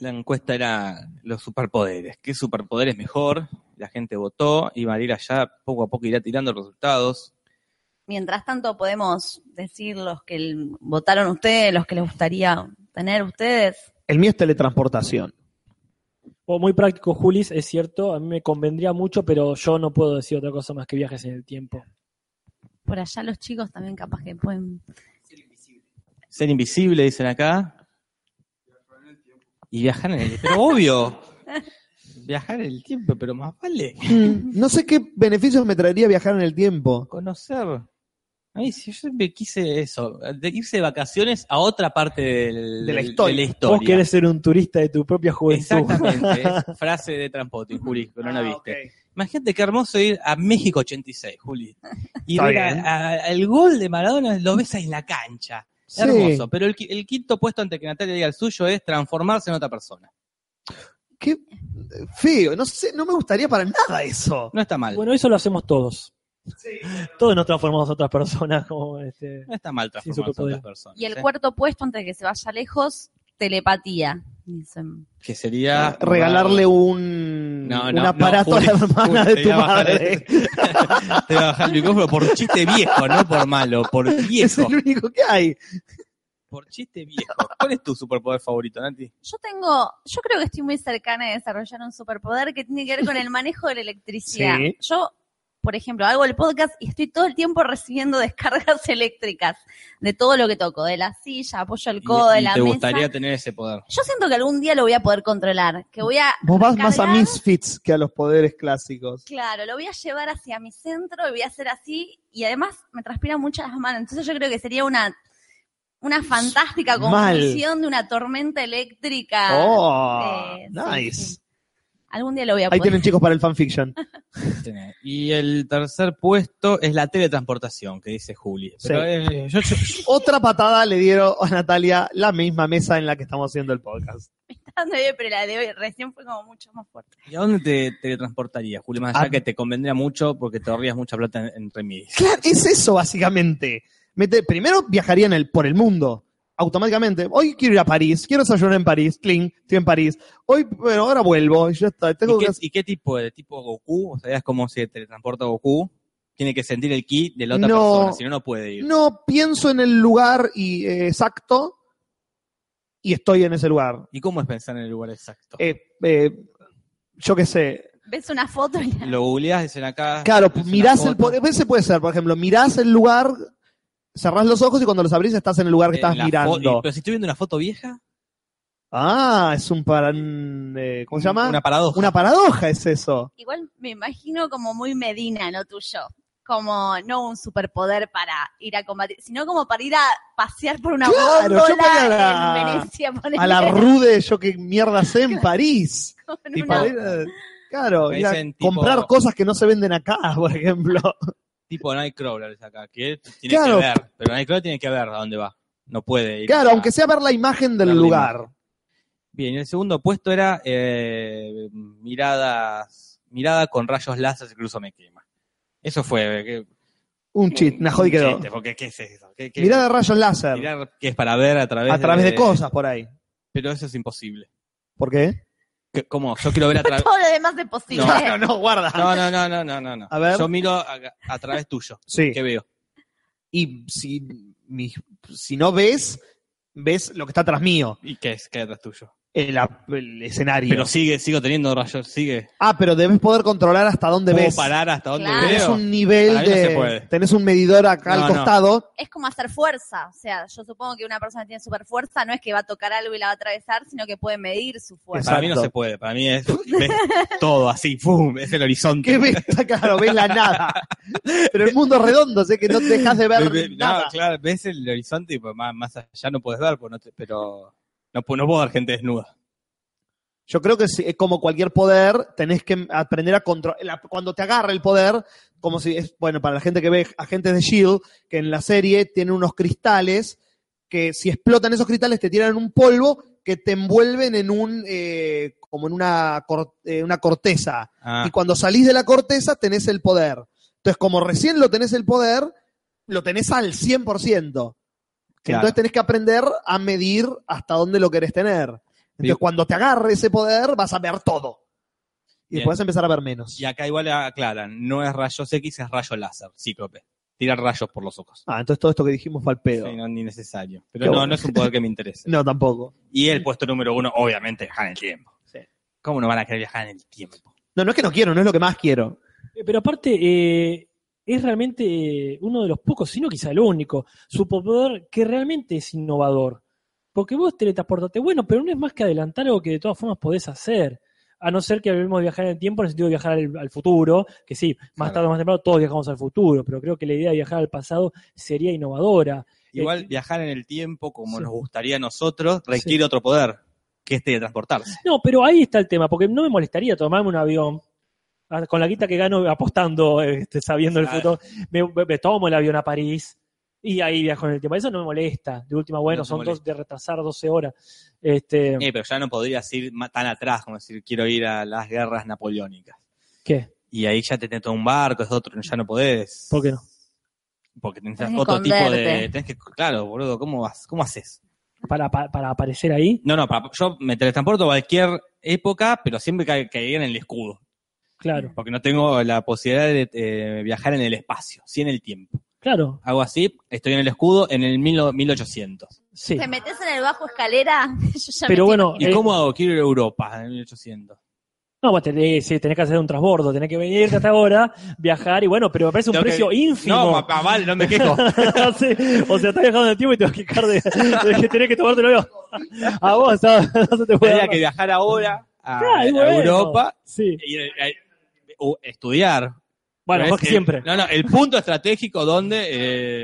La encuesta era los superpoderes. ¿Qué superpoder es mejor? La gente votó y María ya poco a poco irá tirando resultados. mientras tanto podemos decir los que el- votaron ustedes, los que les gustaría tener ustedes. El mío es teletransportación. O muy práctico, Julis, es cierto, a mí me convendría mucho, pero yo no puedo decir otra cosa más que viajes en el tiempo. Por allá los chicos también capaz que pueden... Ser invisible, dicen acá. Y viajar en el Pero obvio. Viajar en el tiempo, pero más vale Mm, No sé qué beneficios me traería viajar en el tiempo. conocer. Ay, si yo siempre quise eso, de irse de vacaciones a otra parte del- De la del- historia. de la historia. Vos querés ser un turista de tu propia juventud. Exactamente, es frase de Transpotting, Juli, que no la Ah, viste. Imagínate qué hermoso ir a México 86, Juli. Y Está ver a- bien. a- el gol de Maradona lo ves ahí en la cancha. Sí. Hermoso. Pero el, qui- el quinto puesto antes que Natalia diga el suyo es transformarse en otra persona. Qué feo, no sé, no me gustaría para nada eso. No está mal. Bueno, eso lo hacemos todos. Todos nos transformamos en otras personas. Como este... no está mal transformarse superpoder. otras personas. Y el ¿eh? cuarto puesto, antes de que se vaya lejos, telepatía. Dicen. Que sería. Regalarle un, No, un no, aparato no, a la hermana Juli, de te tu a bajar madre. el- Te voy a bajar el micrófono por chiste viejo, no por malo, por Es viejo. el único que hay. Por chiste viejo. ¿Cuál es tu superpoder favorito, Nati? Yo tengo, yo creo que estoy muy cercana de desarrollar un superpoder que tiene que ver con el manejo de la electricidad. Sí. Yo por ejemplo, hago el podcast y estoy todo el tiempo recibiendo descargas eléctricas de todo lo que toco, de la silla, apoyo el codo, Y- de y la te mesa. gustaría tener ese poder. Yo siento que algún día lo voy a poder controlar, que voy a Vos vas más a Misfits que a los poderes clásicos. Claro, lo voy a llevar hacia mi centro y voy a hacer así y además me transpiran mucho las manos. Entonces yo creo que sería una una fantástica confusión de una tormenta eléctrica. Oh, Eh, nice. sí. Algún día lo voy a Ahí poder. tienen chicos para el fanfiction. Y el tercer puesto es la teletransportación, que dice Juli. Pero, Sí. eh, yo- yo- Otra patada le dieron a Natalia la misma mesa en la que estamos haciendo el podcast. Dando bien, pero la de hoy recién fue como mucho más fuerte. ¿Y a dónde te teletransportarías, Juli? Más allá Ah. que te convendría mucho porque te ahorrías mucha plata en, en remedios. Claro, es eso básicamente. Mete- primero viajaría en el, por el mundo, automáticamente. Hoy quiero ir a París, quiero desayunar en París, clean, estoy en París. Hoy, bueno, ahora vuelvo y ya está. Tengo ¿Y que qué, y qué tipo de tipo Goku? ¿Sabías cómo se teletransporta Goku? Tiene que sentir el ki de la otra No. persona, si no, no puede ir. No pienso en el lugar y, eh, exacto y estoy en ese lugar. ¿Y cómo es pensar en el lugar exacto? Eh, eh, yo qué sé. Ves una foto y Lo googleás, dicen acá. Claro, mirás el. Ese puede ser, por ejemplo, mirás el lugar, cerrás los ojos y cuando los abrís estás en el lugar que eh, estás mirando. y- pero si estoy viendo una foto vieja, Ah, es un para, eh, ¿cómo se llama? Una paradoja. Una paradoja es eso. igual me imagino como muy Medina, no tuyo. Como no un superpoder para ir a combatir, sino como para ir a pasear por una Claro, yo góndola para la- en Venecia. ponele. A la rude, yo que mierda sé en París. Con Y una- para ir a- claro, ir a tipo- comprar cosas que no se venden acá, por ejemplo. Tipo Nightcrawler es acá, que tiene Claro. que ver, pero Nightcrawler tiene que ver a dónde va. No puede ir. Claro, a- aunque sea ver la imagen del lugar. Bien, y el segundo puesto era eh, miradas, mirada con rayos láser, incluso me quema. Eso fue. que- Un cheat, una jodi un quedó. chiste, porque ¿qué es eso? ¿Qué, qué- Mirada de rayos láser. mirar que es para ver a través, a través de cosas por ahí. Pero eso es imposible. ¿Por qué? ¿Qué- ¿Cómo? Yo quiero ver a través. Todo lo demás es posible. No, no, guarda. No, no, no, no, no, no, no. A ver. Yo miro a, a través tuyo. Sí. ¿Qué veo? Y si, mi- si no ves, ves lo que está atrás mío, ¿Y qué es? ¿Qué hay atrás tuyo? El, el escenario. Pero sigue, sigo teniendo rayos, sigue. ah, pero debes poder controlar hasta dónde ¿Puedo ves. parar hasta dónde Claro. Tenés un nivel Para no de. puede. tenés un medidor acá No, al no. costado. Es como hacer fuerza. O sea, yo supongo que una persona que tiene super fuerza no es que va a tocar algo y la va a atravesar, sino que puede medir su fuerza. Para mí no se puede. Para mí es ves todo así, ¡pum! Es el horizonte. ¿Qué ves? Claro, ves la nada. Pero el mundo es redondo, sé que no te dejas de ver Ve- ve- nada. No, claro, ves el horizonte y pues, más, más allá no puedes ver, pues, no te- pero no, pu- no puedo ver gente desnuda. Yo creo que es como cualquier poder, tenés que aprender a controlar. Cuando te agarra el poder, como si es, bueno, para la gente que ve agentes de Shield, que en la serie tienen unos cristales que si explotan esos cristales te tiran un polvo que te envuelven en un, eh, como en una, cor- eh, una corteza. Ah, Y cuando salís de la corteza tenés el poder. Entonces, como recién lo tenés el poder, lo tenés al 100%. Claro. Entonces tenés que aprender a medir hasta dónde lo querés tener. Entonces, cuando te agarre ese poder, vas a ver todo. Y después vas a empezar a ver menos. y acá igual aclaran, no es rayos X, es rayo láser, cíclope. Tirar rayos por los ojos. Ah, entonces todo esto que dijimos fue al pedo. Sí, no, ni necesario. Pero Qué no, bueno. no es un poder que me interese. No, tampoco. Y el puesto número uno, obviamente, viajar en el tiempo. Sí. ¿Cómo no van a querer viajar en el tiempo? No, no es que no quiero, no es lo que más quiero. Eh, Pero aparte, eh, es realmente eh, uno de los pocos, si no quizá el único, superpoder que realmente es innovador. Porque vos teletransportate, bueno, pero no es más que adelantar algo que de todas formas podés hacer. A no ser que hablemos viajar en el tiempo en el sentido de viajar al, al futuro, que sí, más Claro. tarde o más temprano todos viajamos al futuro, pero creo que la idea de viajar al pasado sería innovadora. Igual Eh, viajar en el tiempo, como sí. nos gustaría a nosotros, requiere otro poder, que es teletransportarse. No, pero ahí está el tema, porque no me molestaría tomarme un avión con la guita que gano apostando, este, sabiendo el futuro. Me, tomo el avión a París y ahí viajo en el tiempo. Eso no me molesta. De última, bueno, No son dos de retrasar 12 horas. Este, Eh, pero ya no podrías ir tan atrás, como decir, quiero ir a las guerras napoleónicas. ¿Qué? Y ahí ya te tenés todo un barco, es otro, ya no podés. ¿Por qué no? Porque tenés que otro tipo de. Tenés que, claro, boludo, ¿cómo vas? ¿Cómo haces? Para, para, para aparecer ahí. No, no, para- yo me teletransporto a cualquier época, pero siempre que caiga en el escudo. Claro, Porque no tengo la posibilidad de eh, viajar en el espacio, sí en el tiempo. claro, Hago así, estoy en el escudo en el mil- 1800. sí. Te metes en el bajo escalera, yo ya Pero me bueno, ¿Y Eh, cómo hago? Quiero ir a Europa en el 1800. No, vos tenés, tenés que hacer un transbordo, tenés que venirte hasta ahora, viajar y bueno, pero me parece un Tengo que- precio ínfimo. No, papá, vale, no me quejo. Sí, o sea, estás viajando en el tiempo y te vas a quejar de, de que tenés que tomártelo a vos, ¿sabes? no se te puede Tendría dar. que viajar ahora a, Claro, y a bueno, Europa Sí. y estudiar. Bueno, mejor que siempre. No, no, el punto estratégico donde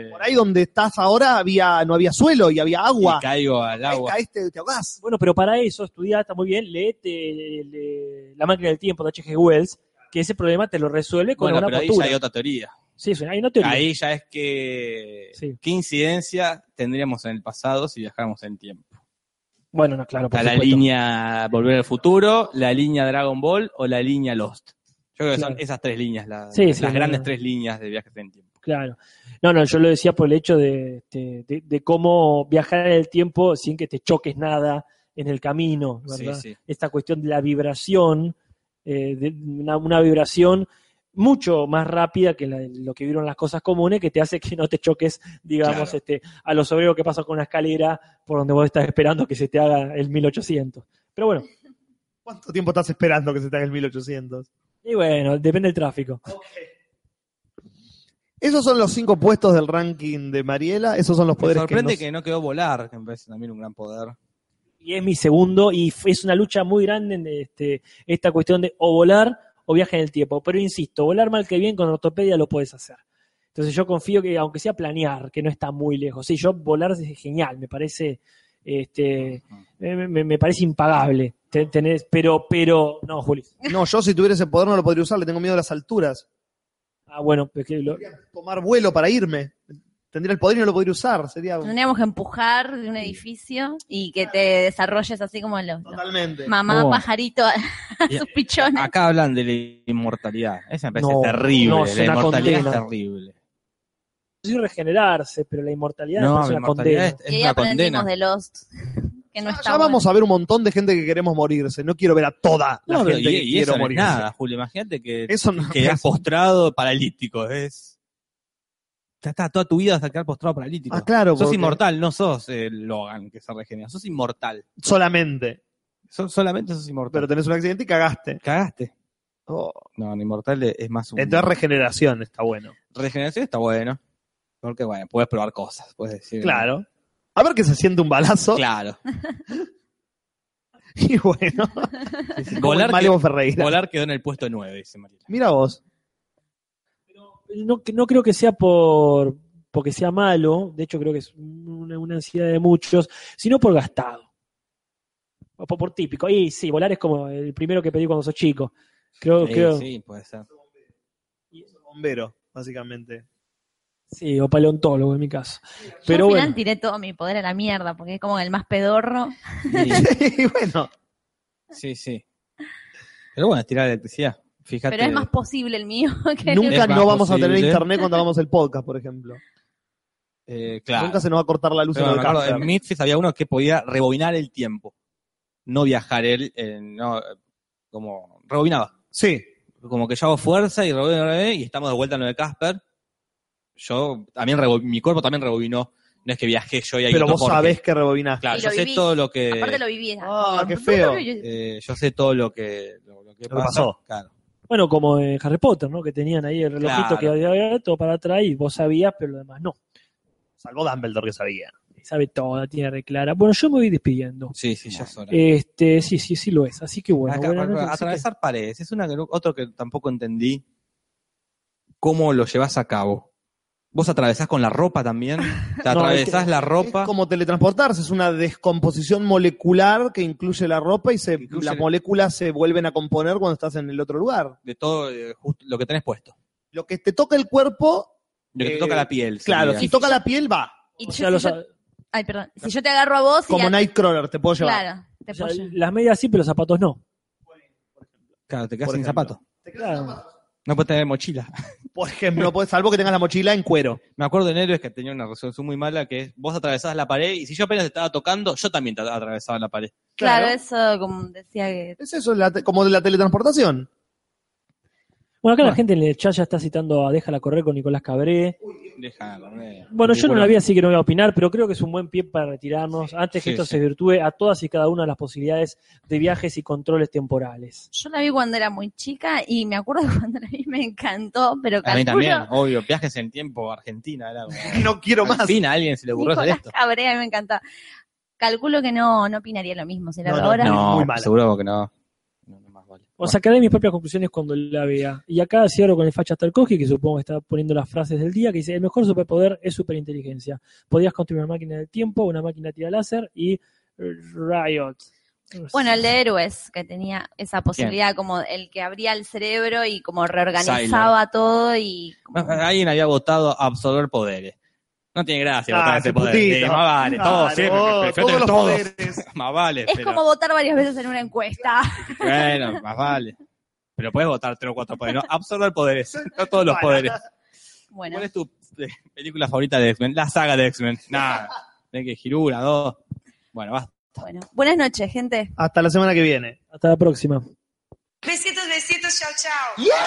eh, Por ahí donde estás ahora había, no había suelo y había agua. y caigo al Ahí agua. caíste, te ahogás. Bueno, pero para eso, estudiar está muy bien, leete le- La máquina del tiempo de H.G. Wells, que ese problema te lo resuelve con Bueno, una pero ahí postura. ya hay otra teoría. Sí, es una- hay una teoría. Ahí ya es que Sí. qué incidencia tendríamos en el pasado si viajáramos en tiempo. Bueno, no, claro, por la supuesto. línea Volver al Futuro, la línea Dragon Ball o la línea Lost. Yo creo que Claro. son esas tres líneas, la- Sí, sí, las no, grandes no. tres líneas de viajes en tiempo. Claro. No, no, yo lo decía por el hecho de, este, de, de cómo viajar en el tiempo sin que te choques nada en el camino, ¿verdad? Sí, sí. Esta cuestión de la vibración, eh, de una, una vibración mucho más rápida que la- lo que vieron las cosas comunes, que te hace que no te choques, digamos, Claro. este, a los obreros que pasan con una escalera por donde vos estás esperando que se te haga el 1800. Pero bueno, ¿Cuánto tiempo estás esperando que se te haga el 1800? Y bueno, depende del tráfico. Esos son los cinco puestos del ranking de Mariela. Esos son los Me poderes sorprende que, que, no quedó volar, que me parece también un gran poder. y es mi segundo, y es una lucha muy grande en este, esta cuestión de o volar o viaje en el tiempo. Pero insisto, volar mal que bien con ortopedia lo puedes hacer. Entonces yo confío que, aunque sea planear, que no está muy lejos. Sí, yo volar es genial, me parece, este, me, me- me parece impagable. Te- tenés- pero, pero, no, Juli. No, yo si tuviera ese poder no lo podría usar. Le tengo miedo a las alturas. Ah, bueno, es que lo- Tomar vuelo para irme. Tendría el poder y no lo podría usar. Sería Tendríamos que empujar de un edificio y que te desarrolles así como los, totalmente. mamá Oh. pajarito a, sus pichones. Acá hablan de la inmortalidad. Esa me parece No, terrible. no, es la inmortalidad condena. es terrible. sí regenerarse, pero la inmortalidad No, la una condena. es, es y ahí una aprendimos condena. de Lost. Que no Ya, está ya vamos bueno. a ver un montón de gente que queremos morirse. No quiero ver a toda la No, gente y, que y quiero eso no es morirse. nada, Julio. Imagínate que Eso no quedás postrado paralítico. Es. Ya está toda tu vida hasta quedar postrado paralítico. Ah, claro. sos porque- inmortal, no sos el Logan que se regenera. Sos inmortal. Solamente. So- solamente sos inmortal. Pero tenés un accidente y cagaste. Cagaste. Oh. No, no, inmortal es es más un. Entonces regeneración está bueno. regeneración está bueno. Porque, bueno, puedes probar cosas. Puedes decir. Claro. A ver que se siente un balazo. Claro. Y bueno. Volar, el Malevo que- Ferreira. volar quedó en el puesto 9, dice Mariela. Mira vos. no, no creo que sea por porque sea malo, de hecho creo que es una, una ansiedad de muchos, sino por gastado. O por, por típico. Y sí, volar es como el primero que pedí cuando sos chico. Creo, Sí, creo, sí, puede ser. Bombero, básicamente. Sí, o paleontólogo en mi caso. Yo Pero al final bueno, tiré todo mi poder a la mierda, porque es como el más pedorro. y bueno. Sí, sí. Pero bueno, es tirar electricidad. Fíjate. Pero es más posible el mío que el Nunca más no vamos a tener internet cuando hagamos el podcast, por ejemplo. eh, claro. Nunca se nos va a cortar la luz Pero en el camper. en Midfist había uno que podía rebobinar el tiempo. No viajar él, eh, no, como rebobinaba. Sí. Como que yo hago fuerza y rebobino, y estamos de vuelta en lo de Casper. Yo también mi cuerpo también rebobinó. No es que viajé yo y ahí Pero vos Jorge. sabés que rebobinaste. Claro, Y yo sé todo lo que. Aparte lo viví. Ah, qué feo. eh, yo sé todo lo que, lo, lo que pasó. Claro. bueno, como en Harry Potter, ¿no? Que tenían ahí el relojito Claro. que había todo para atrás y vos sabías, pero lo demás no. Salvo Dumbledore que sabía. Sabe todo, tiene re clara. Bueno, yo me voy despidiendo. Sí, sí, ya es hora. Este, sí, sí, sí lo es. Así que bueno, Acá, atravesar paredes. Es una, que- otro que tampoco entendí. ¿Cómo lo llevas a cabo? ¿Vos atravesás con la ropa también? ¿Te No, atravesás es que- la ropa? Es como teletransportarse, es una descomposición molecular que incluye la ropa y se, las moléculas se vuelven a componer cuando estás en el otro lugar. De todo eh, justo lo que tenés puesto. Lo que te toca el cuerpo, Lo que Eh, te toca la piel. claro, sería. si toca la piel va. Y O yo- sea, si los- yo- ay, perdón. Si yo te agarro a vos y Como a- Nightcrawler, te puedo llevar. Claro, te o sea, apoyo. las medias sí, pero los zapatos no. Claro, te quedas sin ejemplo. zapato. Claro. No puedes tener mochila. Por ejemplo, puedes- salvo que tengas la mochila en cuero. Me acuerdo en Héroes que tenía una resolución muy mala que es vos atravesabas la pared y si yo apenas te estaba tocando, yo también te atravesaba la pared. Claro, Claro. eso como decía que Es eso, la como de la teletransportación. Bueno, acá la gente en el chat ya está citando a Déjala correr con Nicolás Cabré. Deja de correr. Bueno, yo no la vi, así que no voy a opinar, pero creo que es un buen pie para retirarnos antes que Sí, esto sí. se virtúe a todas y cada una de las posibilidades de viajes y controles temporales. Yo la vi cuando era muy chica y me acuerdo cuando la vi me encantó, pero A mí calculo... también, obvio, viajes en tiempo, Argentina, era como... No quiero más. fin a alguien se le ocurrió hacer Nicolás esto. Cabré, a mí me encanta. Calculo que no, no opinaría lo mismo si la No, no, ahora. No, Muy mala. seguro que no. O sacaré mis propias conclusiones cuando la vea. Y acá cierro con el facha Tarkovsky, que supongo que está poniendo las frases del día, que dice, el mejor superpoder es superinteligencia. Podías construir una máquina del tiempo, una máquina tira láser y Riot. Bueno, el de héroes, que tenía esa posibilidad como el que abría el cerebro y como reorganizaba todo y... como- Alguien había votado absorber poderes. No tiene gracia Ah, votar ese ese poder. Sí, más vale, Claro, todos siempre. todos los todos. poderes. Más vale. Es pero- como votar varias veces en una encuesta. Bueno, más vale. Pero puedes votar tres o cuatro poderes. No, absorber poderes. No todos los Bueno. poderes. Bueno, ¿Cuál es tu eh, película favorita de X-Men? La saga de X-Men. Nada. Ven que Girura, dos. Bueno, basta. bueno. Buenas noches, gente. Hasta la semana que viene. Hasta la próxima. Besitos, besitos, chao, chao. violar